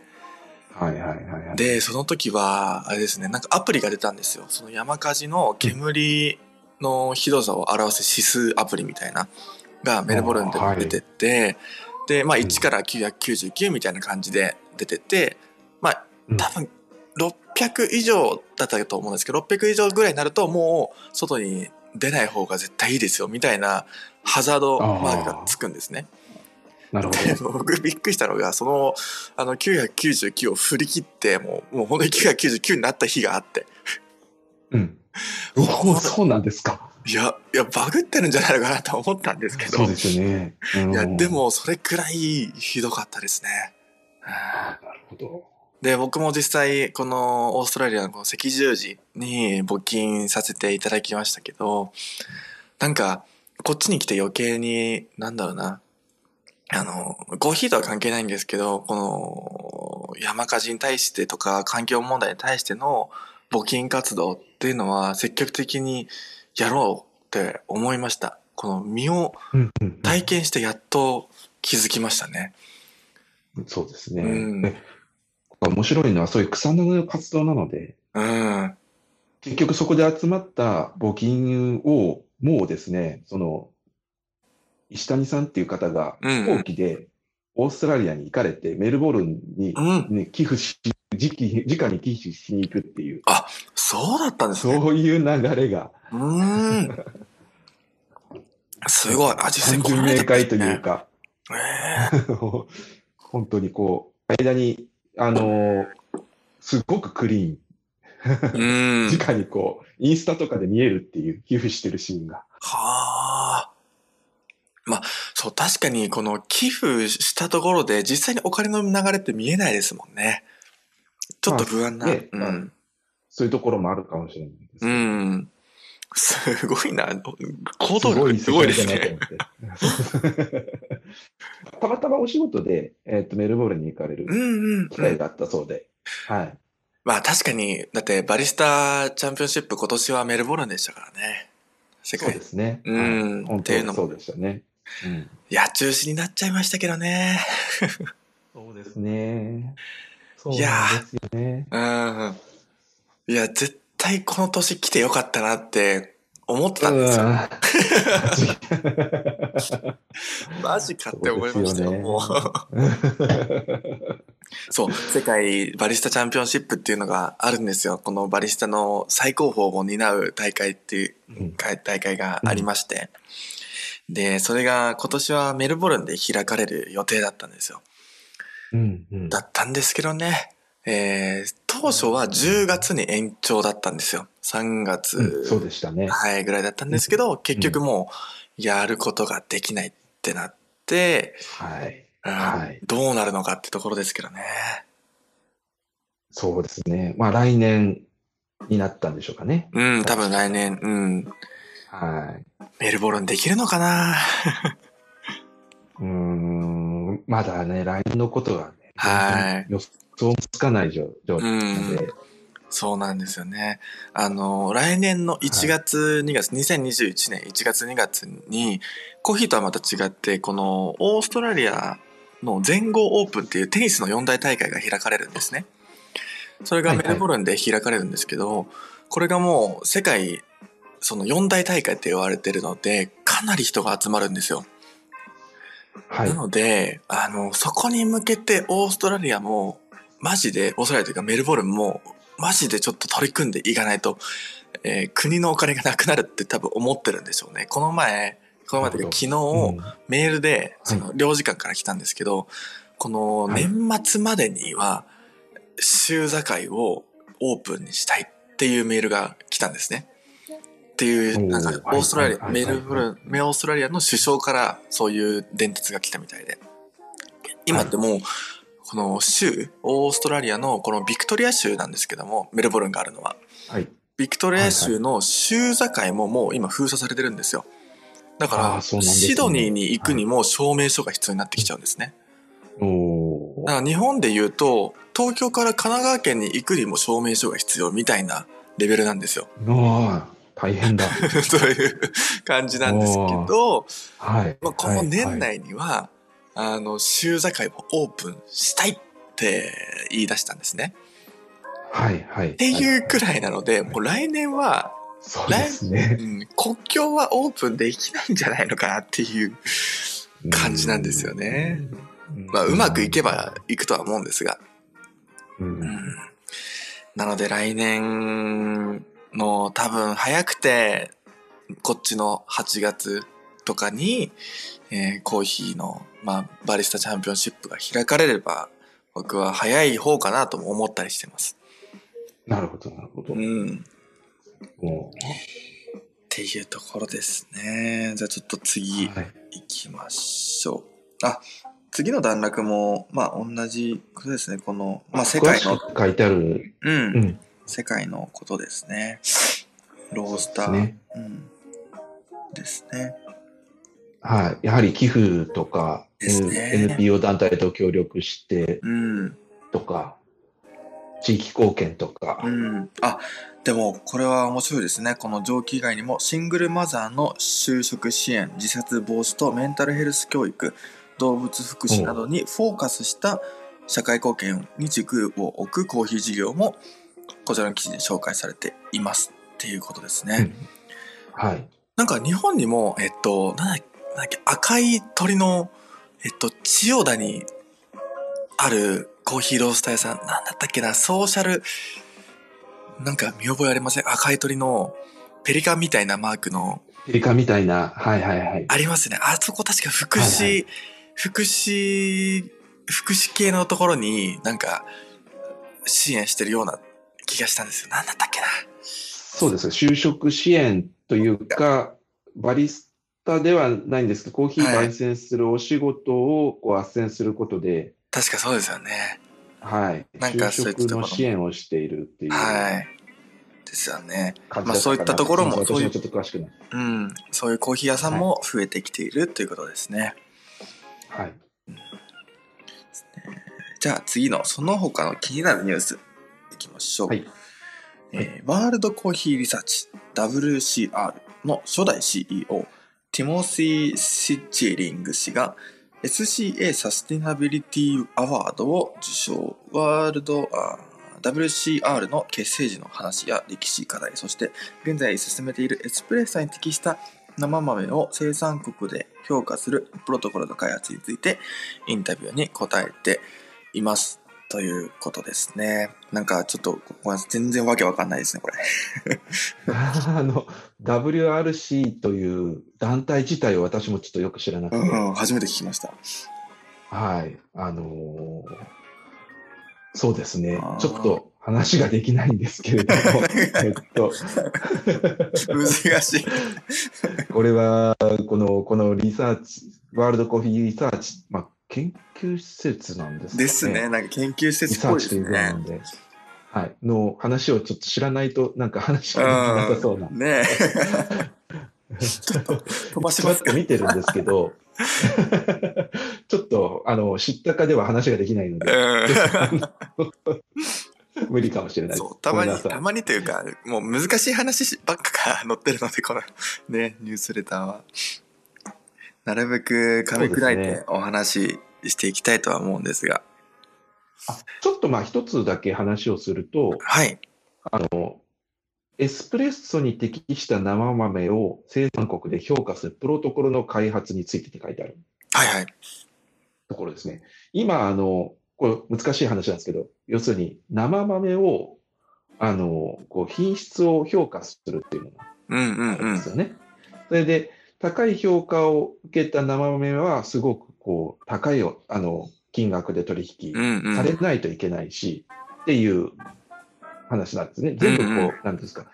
はいはいはいはい。で、その時は、あれですね、なんかアプリが出たんですよ。その山火事の煙のひどさを表す指数アプリみたいな、がメルボルンでも出てて、で、まあうん。1から999みたいな感じで出てて、まあうん。多分600以上だったと思うんですけど、600以上ぐらいになるともう外に出ない方が絶対いいですよ、みたいなハザードマークがつくんですね。なるほで僕びっくりしたのが、その、あの、999を振り切って、もう、もう本当に999になった日があって。ど。うん。おお、そうなんですか。いや、いや、バグってるんじゃないのかなと思ったんですけど。そうですよね。うんいや、で、も、それくらいひどかったですね。あなるほど。で、僕も実際、このオーストラリアのこの赤十字に募金させていただきましたけど、なんか、こっちに来て余計に、なんだろうな、あの、コーヒーとは関係ないんですけど、この山火事に対してとか環境問題に対しての募金活動っていうのは積極的にやろうって思いました。この身を体験してやっと気づきましたね。うんそうですね。うんで面白いのはそういう草の根の活動なので、うん。結局そこで集まった募金を、もうですね、その、石谷さんっていう方がうん飛行機でオーストラリアに行かれて、メルボルンに、うん。ね、寄付し、直直に寄付しに行くっていう、そうだったんですね。そういう流れが、うーん。すごい。あ、実際単純来られた明快というか、ええ 本当にこう、間に、あのーすごくクリーン、うん。直にこう、インスタとかで見えるっていう寄付してるシーンが。はあ。まあ、そう、確かにこの寄付したところで実際にお金の流れって見えないですもんね。ちょっと不安な。まあねうん。そういうところもあるかもしれないです。うん。すごいな。行動力すごいですね。たまたまお仕事で、えっとメルボルンに行かれる。機会があったそうで、はい。まあ確かに、だってバリスタチャンピオンシップ今年はメルボルンでしたからね。世そう界ですね。うんはい本っていうのも当そうでしたね。うん。いや、中止になっちゃいましたけどね。そうですね。そういやなんですよね。うん。いや、絶対この年来てよかったなって思ってたんですよ。マジかって思いましたよ、もう。そう、世界バリスタチャンピオンシップっていうのがあるんですよ。このバリスタの最高峰を担う大会っていううん大会がありまして。で、それが今年はメルボルンで開かれる予定だったんですよ。うんうんだったんですけどね。えー当初は10月に延長だったんですよ。3月、うんそうでしたね。はい、ぐらいだったんですけど、結局もう、やることができないってなって、はい。うんはいどうなるのかってところですけどね。そうですね。まあ来年になったんでしょうかね。うん、多分来年、うん。はい。メルボルンできるのかな？うーん、まだね、来年のことがね、はい予想もつかない状状態なので、そうなんですよね。あの、来年の1月、2月、2021年1月2月に、コーヒーとはまた違って、このオーストラリアの全豪オープンっていうテニスの四大大会が開かれるんですね。それがメルボルンで開かれるんですけど、これがもう世界、その四大大会って言われてるので、かなり人が集まるんですよ。はいな。ので、あの、そこに向けてオーストラリアも、マジで、オーストラリアというかメルボルンも、マジでちょっと取り組んでいかないと、えー国のお金がなくなるって多分思ってるんでしょうね。この前、この前というか昨日、うん。メールで、その、領事館から来たんですけど、このはい。年末までには、州境をオープンにしたいっていうメールが来たんですね。っていう、なんか、オーストラリア、はい。メルボルン、メオーストラリアの首相からそういう伝達が来たみたいで。今ってもう、この州、オーストラリアのこのビクトリア州なんですけども、メルボルンがあるのは。はい。ビクトリア州の州境ももう今封鎖されてるんですよ。だかあら、シドニーに行くにも証明書が必要になってきちゃうんですね。おーだから日本で言うと、東京から神奈川県に行くにも証明書が必要みたいなレベルなんですよ。あー大変だ。という感じなんですけど、はい。まあ、この年はい内には、あの、州境をオープンしたいって言い出したんですね。はい、はい。っっていうくらいなので、もう来年は、そうですねう。ん、国境はオープンできないんじゃないのかなっていう感じなんですよね。うん。まあ、うまくいけばいくとは思うんですが。うん。うんなので来年の多分早くて、こっちの8月とかに、えーコーヒーの、まあ、バリスタチャンピオンシップが開かれれば、僕は早い方かなとも思ったりしてます。なるほど、なるほどう。ん。もっていうところですね。じゃあちょっとう次はい。行きましょう。あ、次の段落も、まあ同じことですね。この、まあ世界の書いてある。うん、うん。世界のことですね。ロースター。ねうん。ですね。はい。やはり寄付とか、ね NPO 団体と協力してうん。とか、地域貢献とかう、ん。あ、でもこれは面白いですね。この上記以外にも、シングルマザーの就職支援、自殺防止とメンタルヘルス教育、動物福祉などにフォーカスした社会貢献に軸を置くコーヒー事業も、こちらの記事で紹介されています。っていうことですね。はい。なんか日本にも、えっと、なんだなんだっけ、赤い鳥の、えっと、千代田にあるコーヒーロースター屋さん、なんだったっけな、ソーシャル、なんか見覚えありません？赤い鳥のペリカンみたいなマークの、ペリカンみたいな、はいはいはい。ありますね。あそこ確か福祉、はいは福祉、福祉系のところになんか支援してるような気がしたんですよ。なんだったっけな？そうです。就職支援というか、バリスタではないんですけど、コーヒー焙煎するお仕事をこう斡旋することで、確かそうですよね。はい。なんか就そういったところ職の支援をしているっていうはい。ですよね。まあそういったところもそういうちょっと詳しくない。うん。そういうコーヒー屋さんも増えてきているということですね。はい。じゃあ次のその他の気になるニュースいきましょう。はいえーワールドコーヒーリサーチ WCR の初代 CEO ティモシー・シッチェリング氏が SCA サスティナビリティアワードを受賞。ワールド WCR の結成時の話や歴史課題、そして現在進めているエスプレッソに適した生豆を生産国で評価するプロトコルの開発についてインタビューに答えています。ということですね。なんかちょっと全然わけわかんないですね、これ。あの、WRC という団体自体を私もちょっとよく知らなくて、うん、初めて聞きました。はい。あのーそうですね。ちょっと話ができないんですけれども、えっと、難しい。これは、この、このリサーチ、ワールドコーヒーリサーチ、まあ、研究施設なんですかね。ですね。なんか研究施リ設っぽいですね。はい、の話をちょっと知らないと、なんか話がなさそうな。ねえ。ちょっと飛ばしますか。見てるんですけど、ちょっと、あの、知ったかでは話ができないので、うん無理かもしれないたまに、たまにというか、もう難しい話ばっかが載ってるので、このね、ニュースレターは。なるべく噛み砕いてお話ししていきたいとは思うんですが。あちょっとまあ一つだけ話をすると、はい。あの、エスプレッソに適した生豆を生産国で評価するプロトコルの開発についてって書いてあるはいはい。ところですね。今、あの、これ難しい話なんですけど、要するに生豆を、あの、こう品質を評価するっていうのがうんうんあるうんんです。よね。それで、高い評価を受けた生豆は、すごくこう、高いおあの金額で取引うんうん。されないといけないし、っていう話なんですね。全部こう、うんうんなんですか、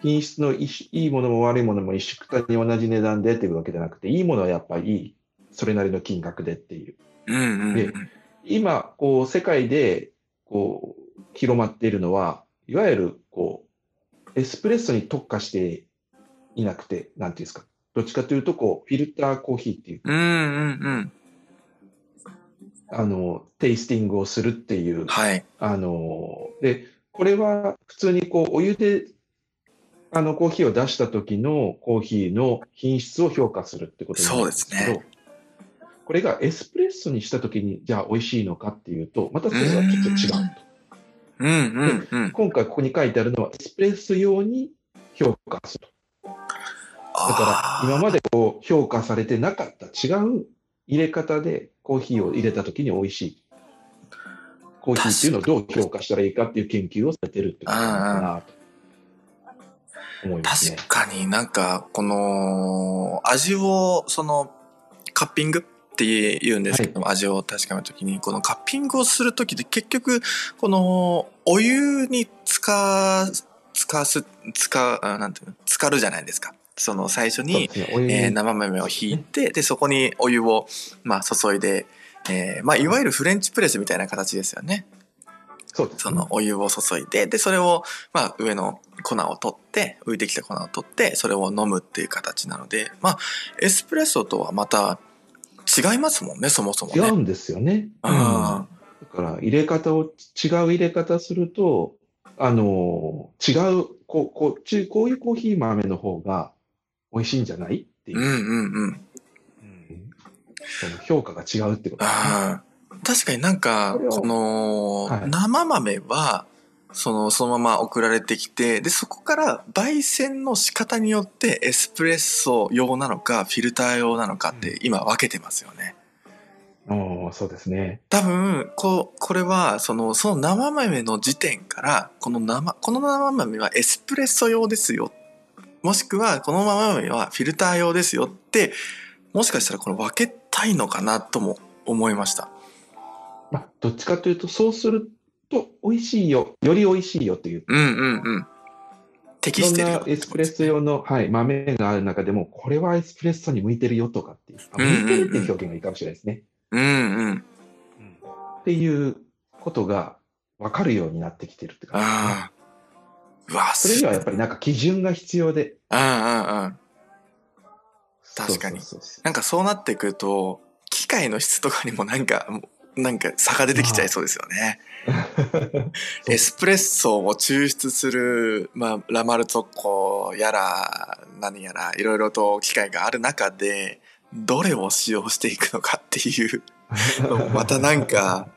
品質のいしいいものも悪いものも一緒くたに同じ値段でっていうわけじゃなくて、いいものはやっぱりそれなりの金額でっていう。うんうんうんで今、こう、世界で、こう、広まっているのは、いわゆる、こう、エスプレッソに特化していなくて、なんていうんですか、どっちかというと、こう、フィルターコーヒーっていう、うんうんうん。あの、テイスティングをするっていう、はい。あの、で、これは普通にこう、お湯で、あの、コーヒーを出した時のコーヒーの品質を評価するってことになるんですけど、そうですこれがエスプレッソにした時に、じゃあ美味しいのかっていうと、またそれはちょっと違うと。うんうんうん。今回ここに書いてあるのは、エスプレッソ用に評価すると。だから、今までこう評価されてなかった違う入れ方でコーヒーを入れた時に美味しい。コーヒーっていうのをどう評価したらいいかっていう研究をされてるってことなのかなと思いますね。確かになんか、この、味を、その、カッピングって言うんですけども、味を確かめるときに、このカッピングをするときで結局、この、お湯に使う、使わす、使なんていうの、浸かるじゃないですか。その最初にねえー生豆をひいて、で、そこにお湯を、まあ、注いで、えーまあ、いわゆるフレンチプレスみたいな形ですよね。そそのお湯を注いで、で、それを、まあ、上の粉を取って、浮いてきた粉を取って、それを飲むっていう形なので、まあ、エスプレッソとはまた違いますもんね、そもそもね。違うんですよね。うんだから入れ方を違う入れ方すると、あの違うこうこうちこういうコーヒー豆の方が美味しいんじゃない？っていうう、んうんうん。うんその評価が違うってことね。確かになんかこの、はい生豆は、その、そのまま送られてきて、で、そこから焙煎の仕方によってエスプレッソ用なのか、フィルター用なのかって今分けてますよね。おーそうですね。多分、こう、これは、その、その生豆の時点から、この生、この生豆はエスプレッソ用ですよ。もしくは、この生豆はフィルター用ですよって、もしかしたらこれ分けたいのかなとも思いました。まあ、どっちかというと、そうすると美味しいよ、より美味しいよっていう。うんうんうん。適してるエスプレッソ用の、はい、豆がある中でも、これはエスプレッソに向いてるよとかっていう、向いてるっていう表現がいいかもしれないですね。うんうん。っていうことが分かるようになってきてるって感じですね。うわ、それにはやっぱりなんか基準が必要で。うんうんうん。確かになんかそうなってくると、機械の質とかにもなんか、なんか差が出てきちゃいそうですよね。エスプレッソを抽出する、まあ、ラマルツォッコやら、何やら、いろいろと機械がある中で、どれを使用していくのかっていう、またなんか、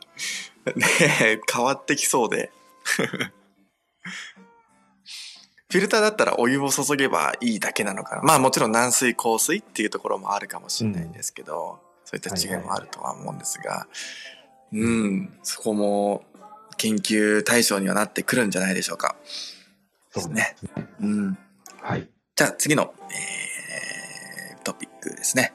ね変わってきそうで。フィルターだったらお湯を注げばいいだけなのかな。まあもちろん軟水、硬水っていうところもあるかもしれないんですけど、そういった違いもあるとは思うんですが、うん、そこも研究対象にはなってくるんじゃないでしょうか。そうね。うん。はい。じゃあ次の、えートピックですね。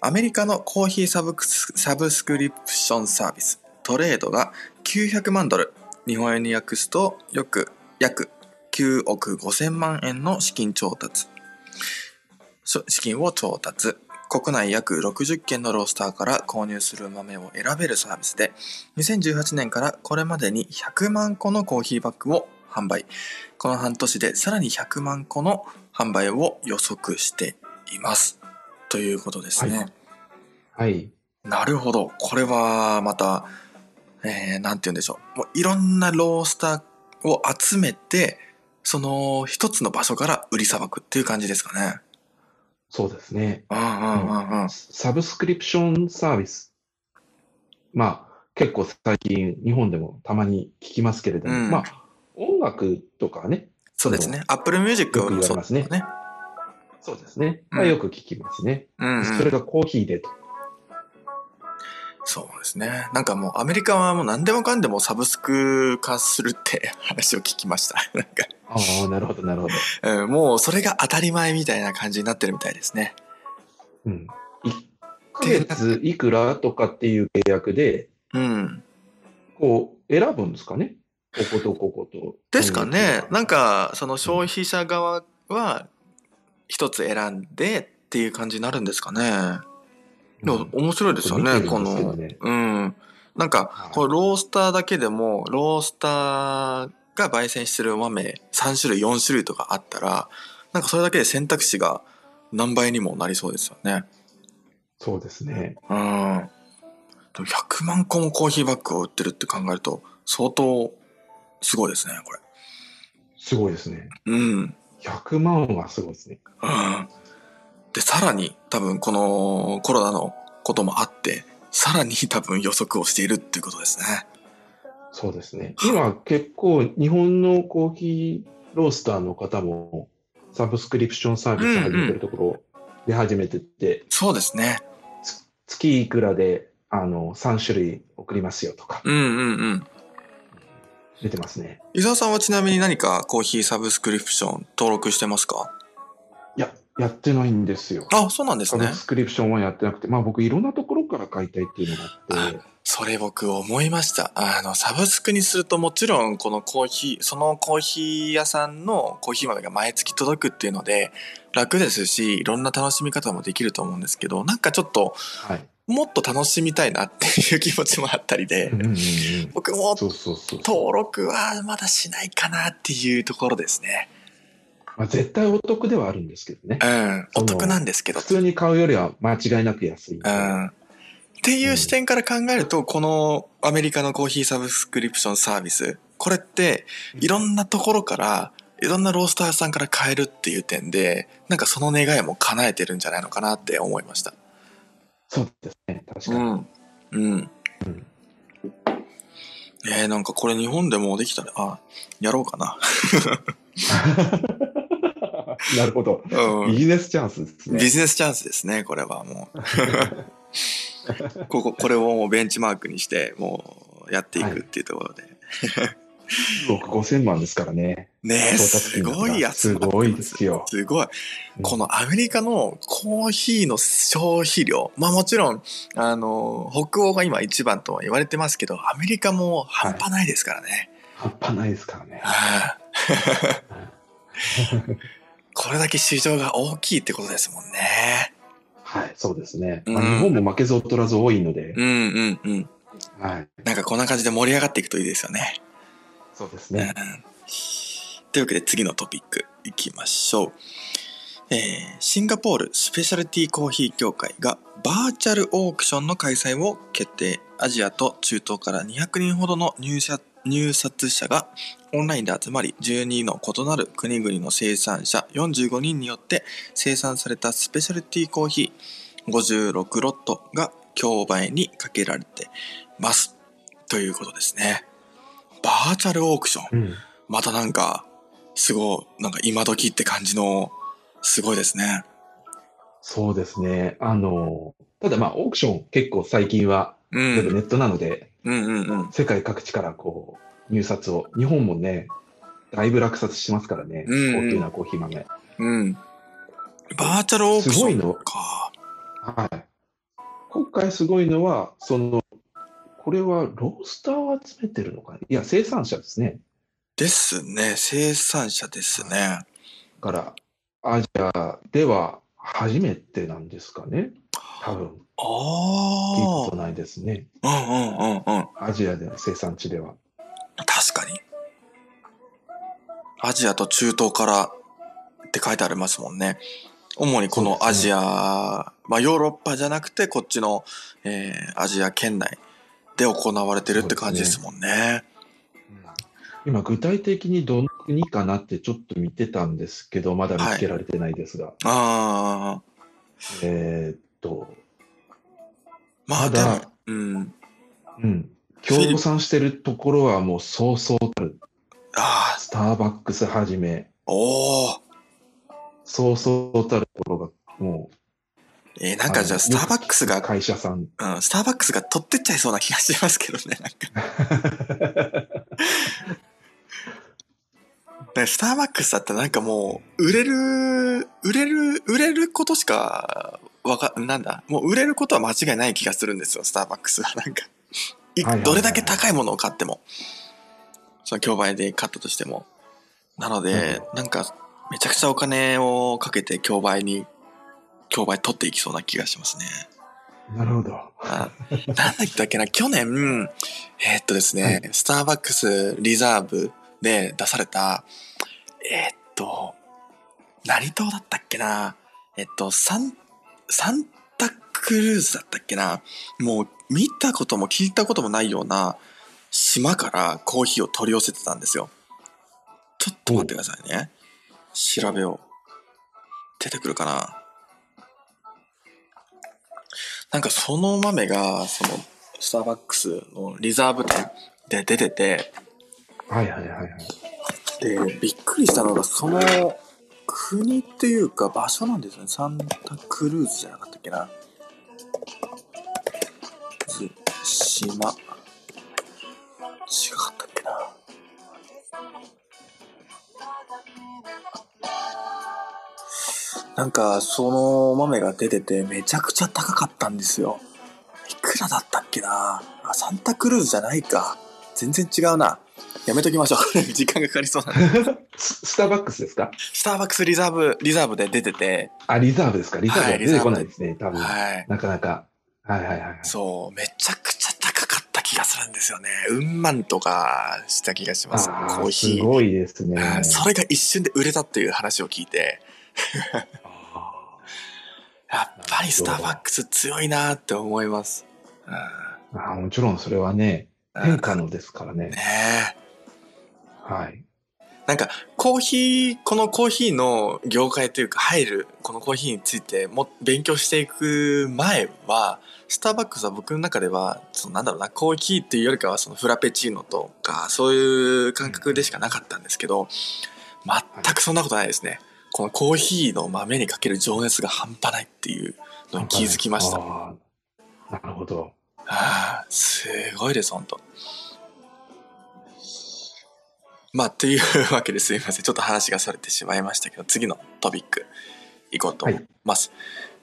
アメリカのコーヒーサブサブスクリプションサービストレードが900万ドル日本円に訳すとよく約9億5000万円の資金調達し資金を調達国内約60件のロースターから購入する豆を選べるサービスで、2018年からこれまでに100万個のコーヒーバッグを販売。この半年でさらに100万個の販売を予測しています。ということですね。はいはい。なるほど。これはまた、えー、なんて言うんでしょう。もういろんなロースターを集めて、その一つの場所から売りさばくっていう感じですかね。そうですね。サブスクリプションサービス。まあ、結構最近日本でもたまに聞きますけれども、うんまあ、音楽とかね、そうですね。Apple Music よく言われますね。そうですね。まあ、うんよく聞きますね。うん、うん。それがコーヒーでと。そうですね。なんかもうアメリカはもう何でもかんでもサブスク化するって話を聞きました。なんか、ああ、なるほど、なるほど。うん、もうそれが当たり前みたいな感じになってるみたいですね。うん。1ヶ月いくらとかっていう契約で、うん。こう、選ぶんですかね？こことここと。ですかね。なんか、その消費者側は一つ選んでっていう感じになるんですかね。でも面白いですよね、この。うん。なんかは、いこのロースターだけでも、ロースターが焙煎してる豆3種類、4種類とかあったら、なんかそれだけで選択肢が何倍にもなりそうですよね。そうですね。うん。でも100万個もコーヒーバッグを売ってるって考えると、相当すごいですね、これ。すごいですね。うん。100万はすごいですね。うん。で、さらに多分このコロナのこともあって、さらに多分予測をしているっていうことですね。そうですね。今結構日本のコーヒーロースターの方もサブスクリプションサービス始めてるところで始めてて、そうですね。つ月いくらであの3種類送りますよとかうんうんうん。出てますね。伊沢さんはちなみに何かコーヒーサブスクリプション登録してますか？いや、やってないんですよ。あ、そうなんですねサブ。スクリプションはやってなくて、まあ僕いろんなところから買いたいっていうのがあって、それ僕思いました。あの、サブスクにするともちろんこのコーヒー、そのコーヒー屋さんのコーヒー豆が毎月届くっていうので楽ですし、いろんな楽しみ方もできると思うんですけど、なんかちょっとはい。もっと楽しみたいなっていう気持ちもあったりで僕も。登録はまだしないかなっていうところですね。まあ、絶対お得ではあるんですけどねう。ん。お得なんですけど普。通に買うよりは間違いなく安い。うん。っていう視点から考えると、このアメリカのコーヒーサブスクリプションサービス、これっていろんなところから、いろんなロースターさんから買えるっていう点で、なんかその願いも叶えてるんじゃないのかなって思いました。そうですね。確かに。うん。うん。えー、なんかこれ日本でもできたら、あ、やろうかな。なるほど。うんビジネスチャンスですね。ビジネスチャンスですね、これはもう。ここ、これをもうベンチマークにして、もうやっていくっていうところで。1億5000万ですからね。ねえ、すごいやつ。すごいですよ。すごい。うんこのアメリカのコーヒーの消費量。まあもちろん、あの、北欧が今一番とは言われてますけど、アメリカも半端ないですからね。半端ないですからね。はい これだけ市場が大きいってことですもんね。はい、そうですね。うんまあ、日本も負けず劣らず多いのでう、んうんうん。はい、なんかこんな感じで盛り上がっていくといいですよね。そうですね。というわけで次のトピックいきましょう。えーシンガポールスペシャルティーコーヒー協会がバーチャルオークションの開催を決定。アジアと中東から200人ほどの入社入札者がオンラインで集まり12の異なる国々の生産者45人によって生産されたスペシャルティーコーヒー56ロットが競売にかけられてます。ということですね。バーチャルオークション。うん、またなんか、すごい、なんか今時って感じの、すごいですね。そうですね。あの、ただまあ、オークション結構最近は、うネん。ットなので、うんうんうん。世界各地からこう、入札を、日本もね、だいぶ落札してますからね、うんうん高級なコーヒー豆。うん。バーチャルオークションすごいのか。はい。今回すごいのは、その、これはロースターを集めてるのかな？いや、生産者ですね。ですね。生産者ですね。だから、アジアでは初めてなんですかね。多分、聞いたこあとないですね。あ。うんうんうんうん。アジアでの生産地では。確かに。アジアと中東からって書いてありますもんね。主にこのアジア、まあヨーロッパじゃなくてこっちの、えーアジア圏内で行われてるって感じですもんね。今、具体的にどの国かなってちょっと見てたんですけど、まだ見つけられてないですが。ああ。えーっと、まあでもうん。うん。協賛してるところはもうそうそうたる。ああ、スターバックスはじめ、おお。そうそうたるところが、もえーなんかじゃあスターバックスう、が、会社さん。うん、スターバックスが取ってっちゃいそうな気がしますけどね、なんか。ねスターバックスだったらなんかもう、売れる、売れる、売れることしか、わか、なんだ、もう売れることは間違いない気がするんですよ、スターバックスは。なんか、どれだけ高いものを買っても、その競売で買ったとしても。なので、なんか、めちゃくちゃお金をかけて競売に、競売取っていきそうな気がしますね。なるほど。あなんだったっけな、去年、えーっとですね、はスターバックスリザーブで出された、えーっと、何島だったっけな、えっと、サンタクルーズだったっけな、もう見たことも聞いたこともないような島からコーヒーを取り寄せてたんですよ。ちょっと待ってくださいね。調べよう。出てくるかな？なんかその豆が、その、スターバックスのリザーブ店で出てて、はいはいはいはい。で、びっくりしたのが、その国っていうか場所なんですね。サンタクルーズじゃなかったっけな。島。違かったっけな。なんか、その豆が出てて、めちゃくちゃ高かったんですよ。いくらだったっけなあ、サンタクルーズじゃないか。全然違うな。やめときましょう。時間がかかりそうなんで。ス スターバックスですか？スターバックスリザーブ、リザーブで出てて、あ、リザーブですか？リザーブははい出てこないですね、多分。はい。なかなか。はいはいはい。そう、めちゃくちゃ高かった気がするんですよね。うん万とかした気がします。あーコーヒー。すごいですね。うんそれが一瞬で売れたっていう話を聞いて、やっぱりスターバックス強いなって思います。うんあーもちろんそれはね、変化のですからね。ねえ。はい。なんか、コーヒー、このコーヒーの業界というか入る、このコーヒーについても勉強していく前は、スターバックスは僕の中では、そのなんだろうな、コーヒーっていうよりかはそのフラペチーノとか、そういう感覚でしかなかったんですけど、全くそんなことないですね。このコーヒーの豆にかける情熱が半端ないっていうのに気づきました。なるほど。ああ、すごいです、本当まあ、というわけですいません。ちょっと話がそれてしまいましたけど、次のトピック、いこうと思います。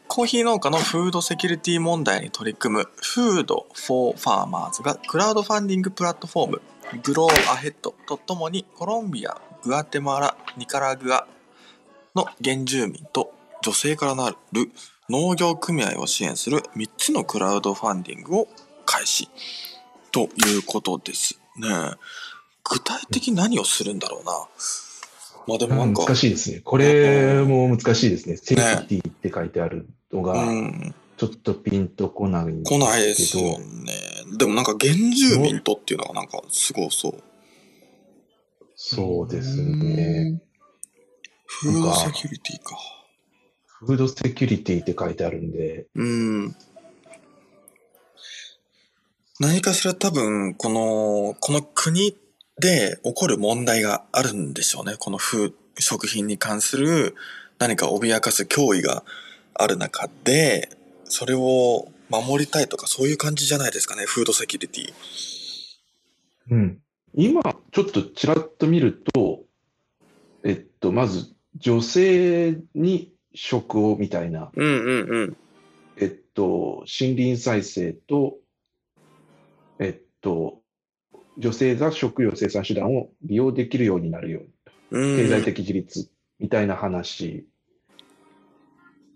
コーヒー農家のフードセキュリティ問題に取り組む Food 4 Farmers がクラウドファンディングプラットフォームグローアヘッドとともにコロンビア、グアテマラ、ニカラグアの原住民と女性からなる農業組合を支援する3つのクラウドファンディングを開始ということですね。具体的に何をするんだろうな。まあでもなんか、難しいですね。これも難しいですね。セキュリティって書いてあるのが、うん、ちょっとピンとこないんです来けど。ないですよね。でもなんか原住民とっていうのがなんかすごそう。そうですね。フードセキュリティか。フードセキュリティって書いてあるんで、うん。何かしら多分、この、この国で起こる問題があるんでしょうね。この風、食品に関する何か脅かす脅威がある中で、それを守りたいとかそういう感じじゃないですかね。フードセキュリティ。うん。今、ちょっとちらっと見ると、えっと、まず、女性に食をみたいな、うんうんうん。えっと、森林再生と、えっと、女性が食料生産手段を利用できるようになるように、うん、経済的自立みたいな話。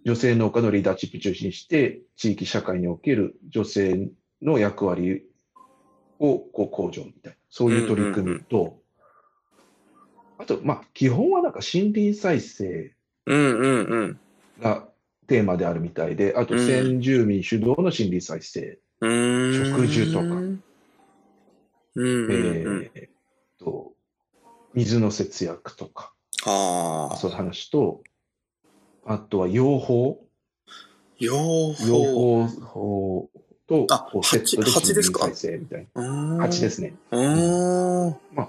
女性農家のリーダーシップ中心にして、地域社会における女性の役割をこう向上みたいな、そういう取り組みと、あと、まあ、基本はなんか森林再生。がテーマであるみたいで、あとうん。先住民主導の森林再生。植樹とか。えーっと、水の節約とか、はあ。そういう話と、あとは養蜂、養養蜂。蜂法とセットで蜂蜂ですか？森林再生みたいな。蜂ですね。うーん。な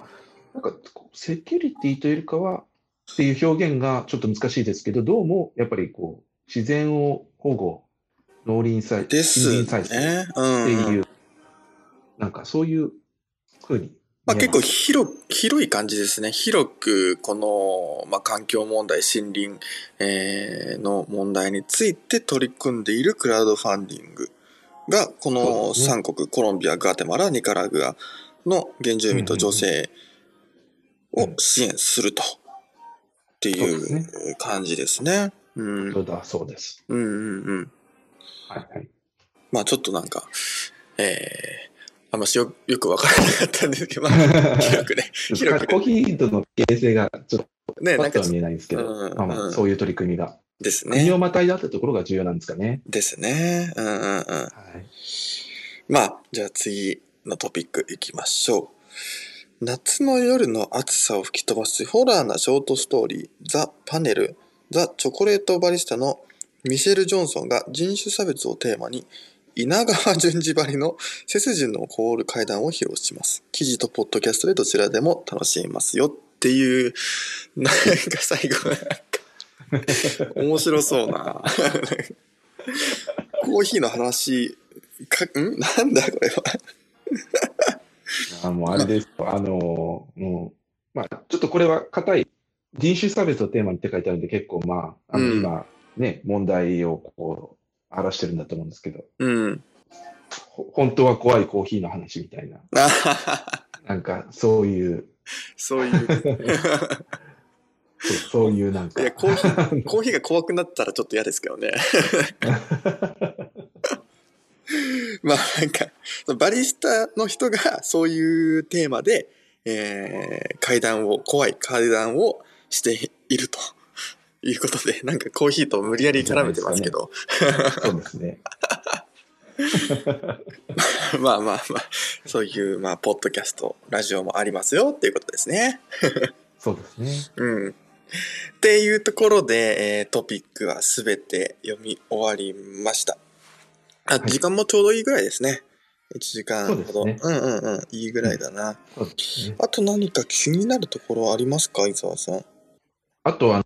んか、セキュリティというよりかは、っていう表現がちょっと難しいですけど、どうもやっぱりこう、自然を保護、農林再です森林再生って。いう、なんかそういうふうにまあ、結構広広い感じですね。広くこの、まあ、環境問題、森林、えーの問題について取り組んでいるクラウドファンディングが、このですね3国、コロンビア、ガテマラ、ニカラグアの原住民と女性を支援すると。っていう感じですね。うん。そうだそうです。うんうんうん。はいはい。まあちょっとなんか、えー、あんましよよくわからなかったんですけど、まあ、広くね。広くコーヒーとの形成がちょっね、とパッとはなんか見えないんですけど、うんまあそういう取り組みが、です国をね。またいだったところが重要なんですかね。ですね。うんうんうん。はい。まあ、じゃあ次のトピックいきましょう。夏の夜の暑さを吹き飛ばすホラーなショートストーリー、ザ・パネル、ザ・チョコレートバリスタのミシェル・ジョンソンが人種差別をテーマに、稲川淳二ばりの背筋の凍る階段を披露します。記事とポッドキャストでどちらでも楽しめますよっていう、なんか最後なんか、面白そうな。コーヒーの話、か、んなんだこれは。あもうあれですよ。あのー、もう、まあ、ちょっとこれは硬い、人種差別をテーマにって書いてあるんで、結構まあ、あのうん今、ね、問題をこう、表してるんだと思うんですけど、うん。ほ本当は怖いコーヒーの話みたいな、なんかそういう、そういう。そうそういうなんか、いや、コーヒー、コーヒーが怖くなったらちょっと嫌ですけどね。まあなんか、バリスタの人がそういうテーマで、えー、階段を、怖い階段をしているということで、なんかコーヒーと無理やり絡めてますけど、そうですね。まあまあまあ、そういう、まあ、ポッドキャスト、ラジオもありますよっていうことですね。そうですね。うん。っていうところで、えートピックはすべて読み終わりました。あ、い時間もちょうどいいぐらいですね。1時間ほど。そうですうんうんうん。いいぐらいだな。そうですね。あと何か気になるところありますか伊沢さん？あと、あの、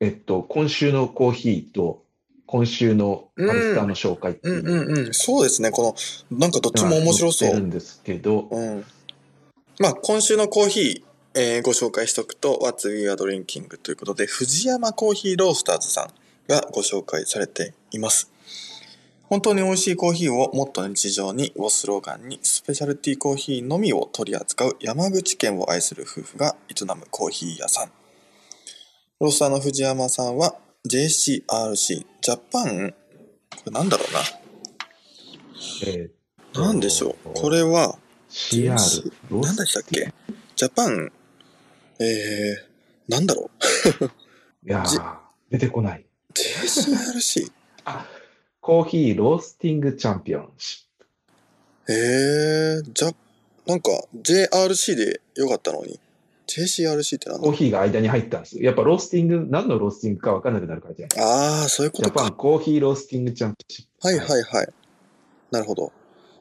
えっと、今週のコーヒーと、今週のバリスタの紹介っていううんのうんうん。そうですね。この、なんかどっちも面白そう。るんですけど、うん。まあ、今週のコーヒー、えーご紹介しておくと、What's We Are Drinking ということで、藤山コーヒーロースターズさんがご紹介されています。本当に美味しいコーヒーをもっと日常にをスローガンに、スペシャルティーコーヒーのみを取り扱う山口県を愛する夫婦が営むコーヒー屋さん。ロースターの藤山さんは JCRC、ジャパン、これなんだろうな。えーなんでしょう？これは、CR、なんだったっけ？ジャパン、えー、なんだろう？じ いやー、出てこない。?JCRC? コーヒーロースティングチャンピオンシッえー、じゃ、なんか JRC でよかったのに、JCRC ってなんプ。コーだヒーが間に入ったんですよ。やっぱロースティング、何のロースティングか分かんなくなるからじゃああ、そういうことか。ジャパンコーヒーロースティングチャンピオンシップ。はいはいはい。なるほど。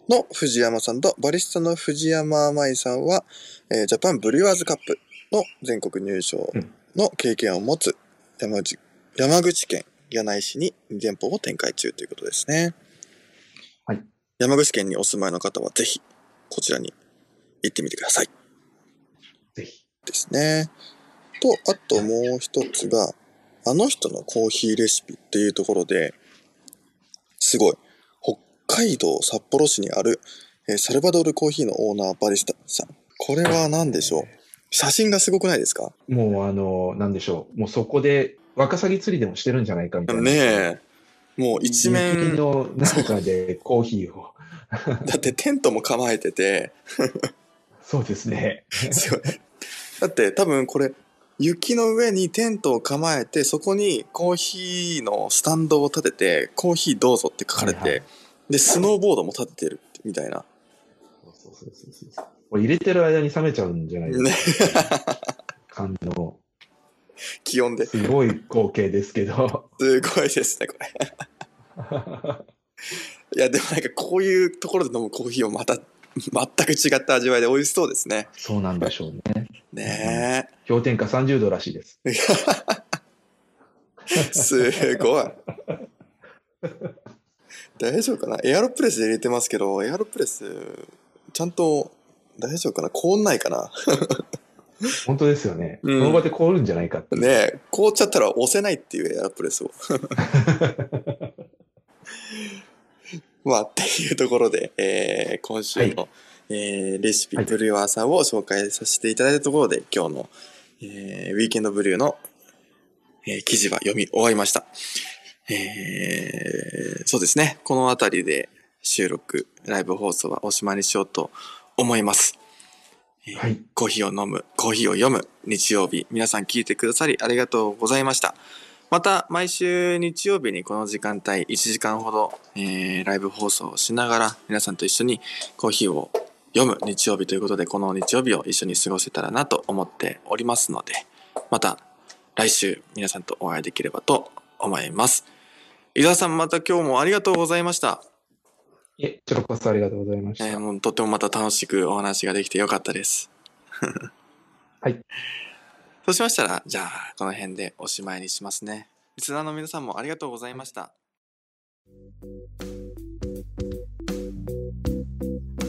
の藤山さんとバリスタの藤山舞さんは、えージャパンブリュワーズカップの全国入賞の経験を持つ山口山口県柳井市に店舗を展開中ということですね。はい。山口県にお住まいの方はぜひこちらに行ってみてください。ですね。と、あともう一つが、あの人のコーヒーレシピっていうところで、すごい。北海道札幌市にある、えーサルバドールコーヒーのオーナーバリスタさん。これは何でしょう？写真がすごくないですか？もうあの、なんでしょう？もうそこでワカサギ釣りでもしてるんじゃないかみたいな。ねえ。もう一雪面、の中でコーヒーを。だってテントも構えてて、そうですね。すごいだって多分これ、雪の上にテントを構えて、そこにコーヒーのスタンドを立てて、コーヒーどうぞって書かれて、はいはいで、スノーボードも立ててるみたいな。そうそうそうそうそう入れてる間に冷めちゃうんじゃないですね、か。感動。気温で。すすごい光景ですけど。ごいですね、これ。いや、でもなんかこういうところで飲むコーヒーをまた、全く違った味わいで美味しそうですね。そうなんでしょうね。ね氷点下30度らしいです。え。すごい。大丈夫かな？エアロプレスで入れてますけど、エアロプレス、ちゃんと大丈夫かな？凍んないかな？本当ですよね。うんこの場で凍るんじゃないかって。ねえ、凍っちゃったら押せないっていうエアロプレスを。まあ、っていうところで、えー今週の、えーレシピ、はいブリュワーさんを紹介させていただいたところで、今日の、えーウィーケンドブリューの、えー記事は読み終わりました。えーそうですね。このあたりで収録、ライブ放送はおしまいにしようと思います。えーはいコーヒーを飲む、コーヒーを読む日曜日、皆さん聞いてくださりありがとうございました。また毎週日曜日にこの時間帯1時間ほど、えーライブ放送をしながら皆さんと一緒にコーヒーを読む日曜日ということでこの日曜日を一緒に過ごせたらなと思っておりますのでまた来週皆さんとお会いできればと思います。伊沢さんまた今日もありがとうございました。いえ、こちらこそありがとうございました。えーもうとってもまた楽しくお話ができてよかったです。はい。そうしましたら、じゃあ、この辺でおしまいにしますね。リスナーの皆さんもありがとうございました。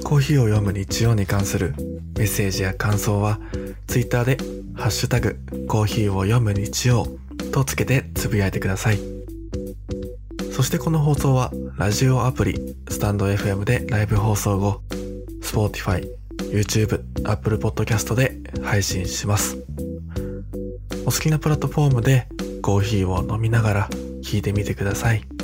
コーヒーを読む日曜に関するメッセージや感想は、ツイッターで、ハッシュタグ、コーヒーを読む日曜とつけてつぶやいてください。そしてこの放送は、ラジオアプリ、スタンド FM でライブ放送後、Spotify、YouTube、Apple Podcast で配信します。お好きなプラットフォームでコーヒーを飲みながら聞いてみてください。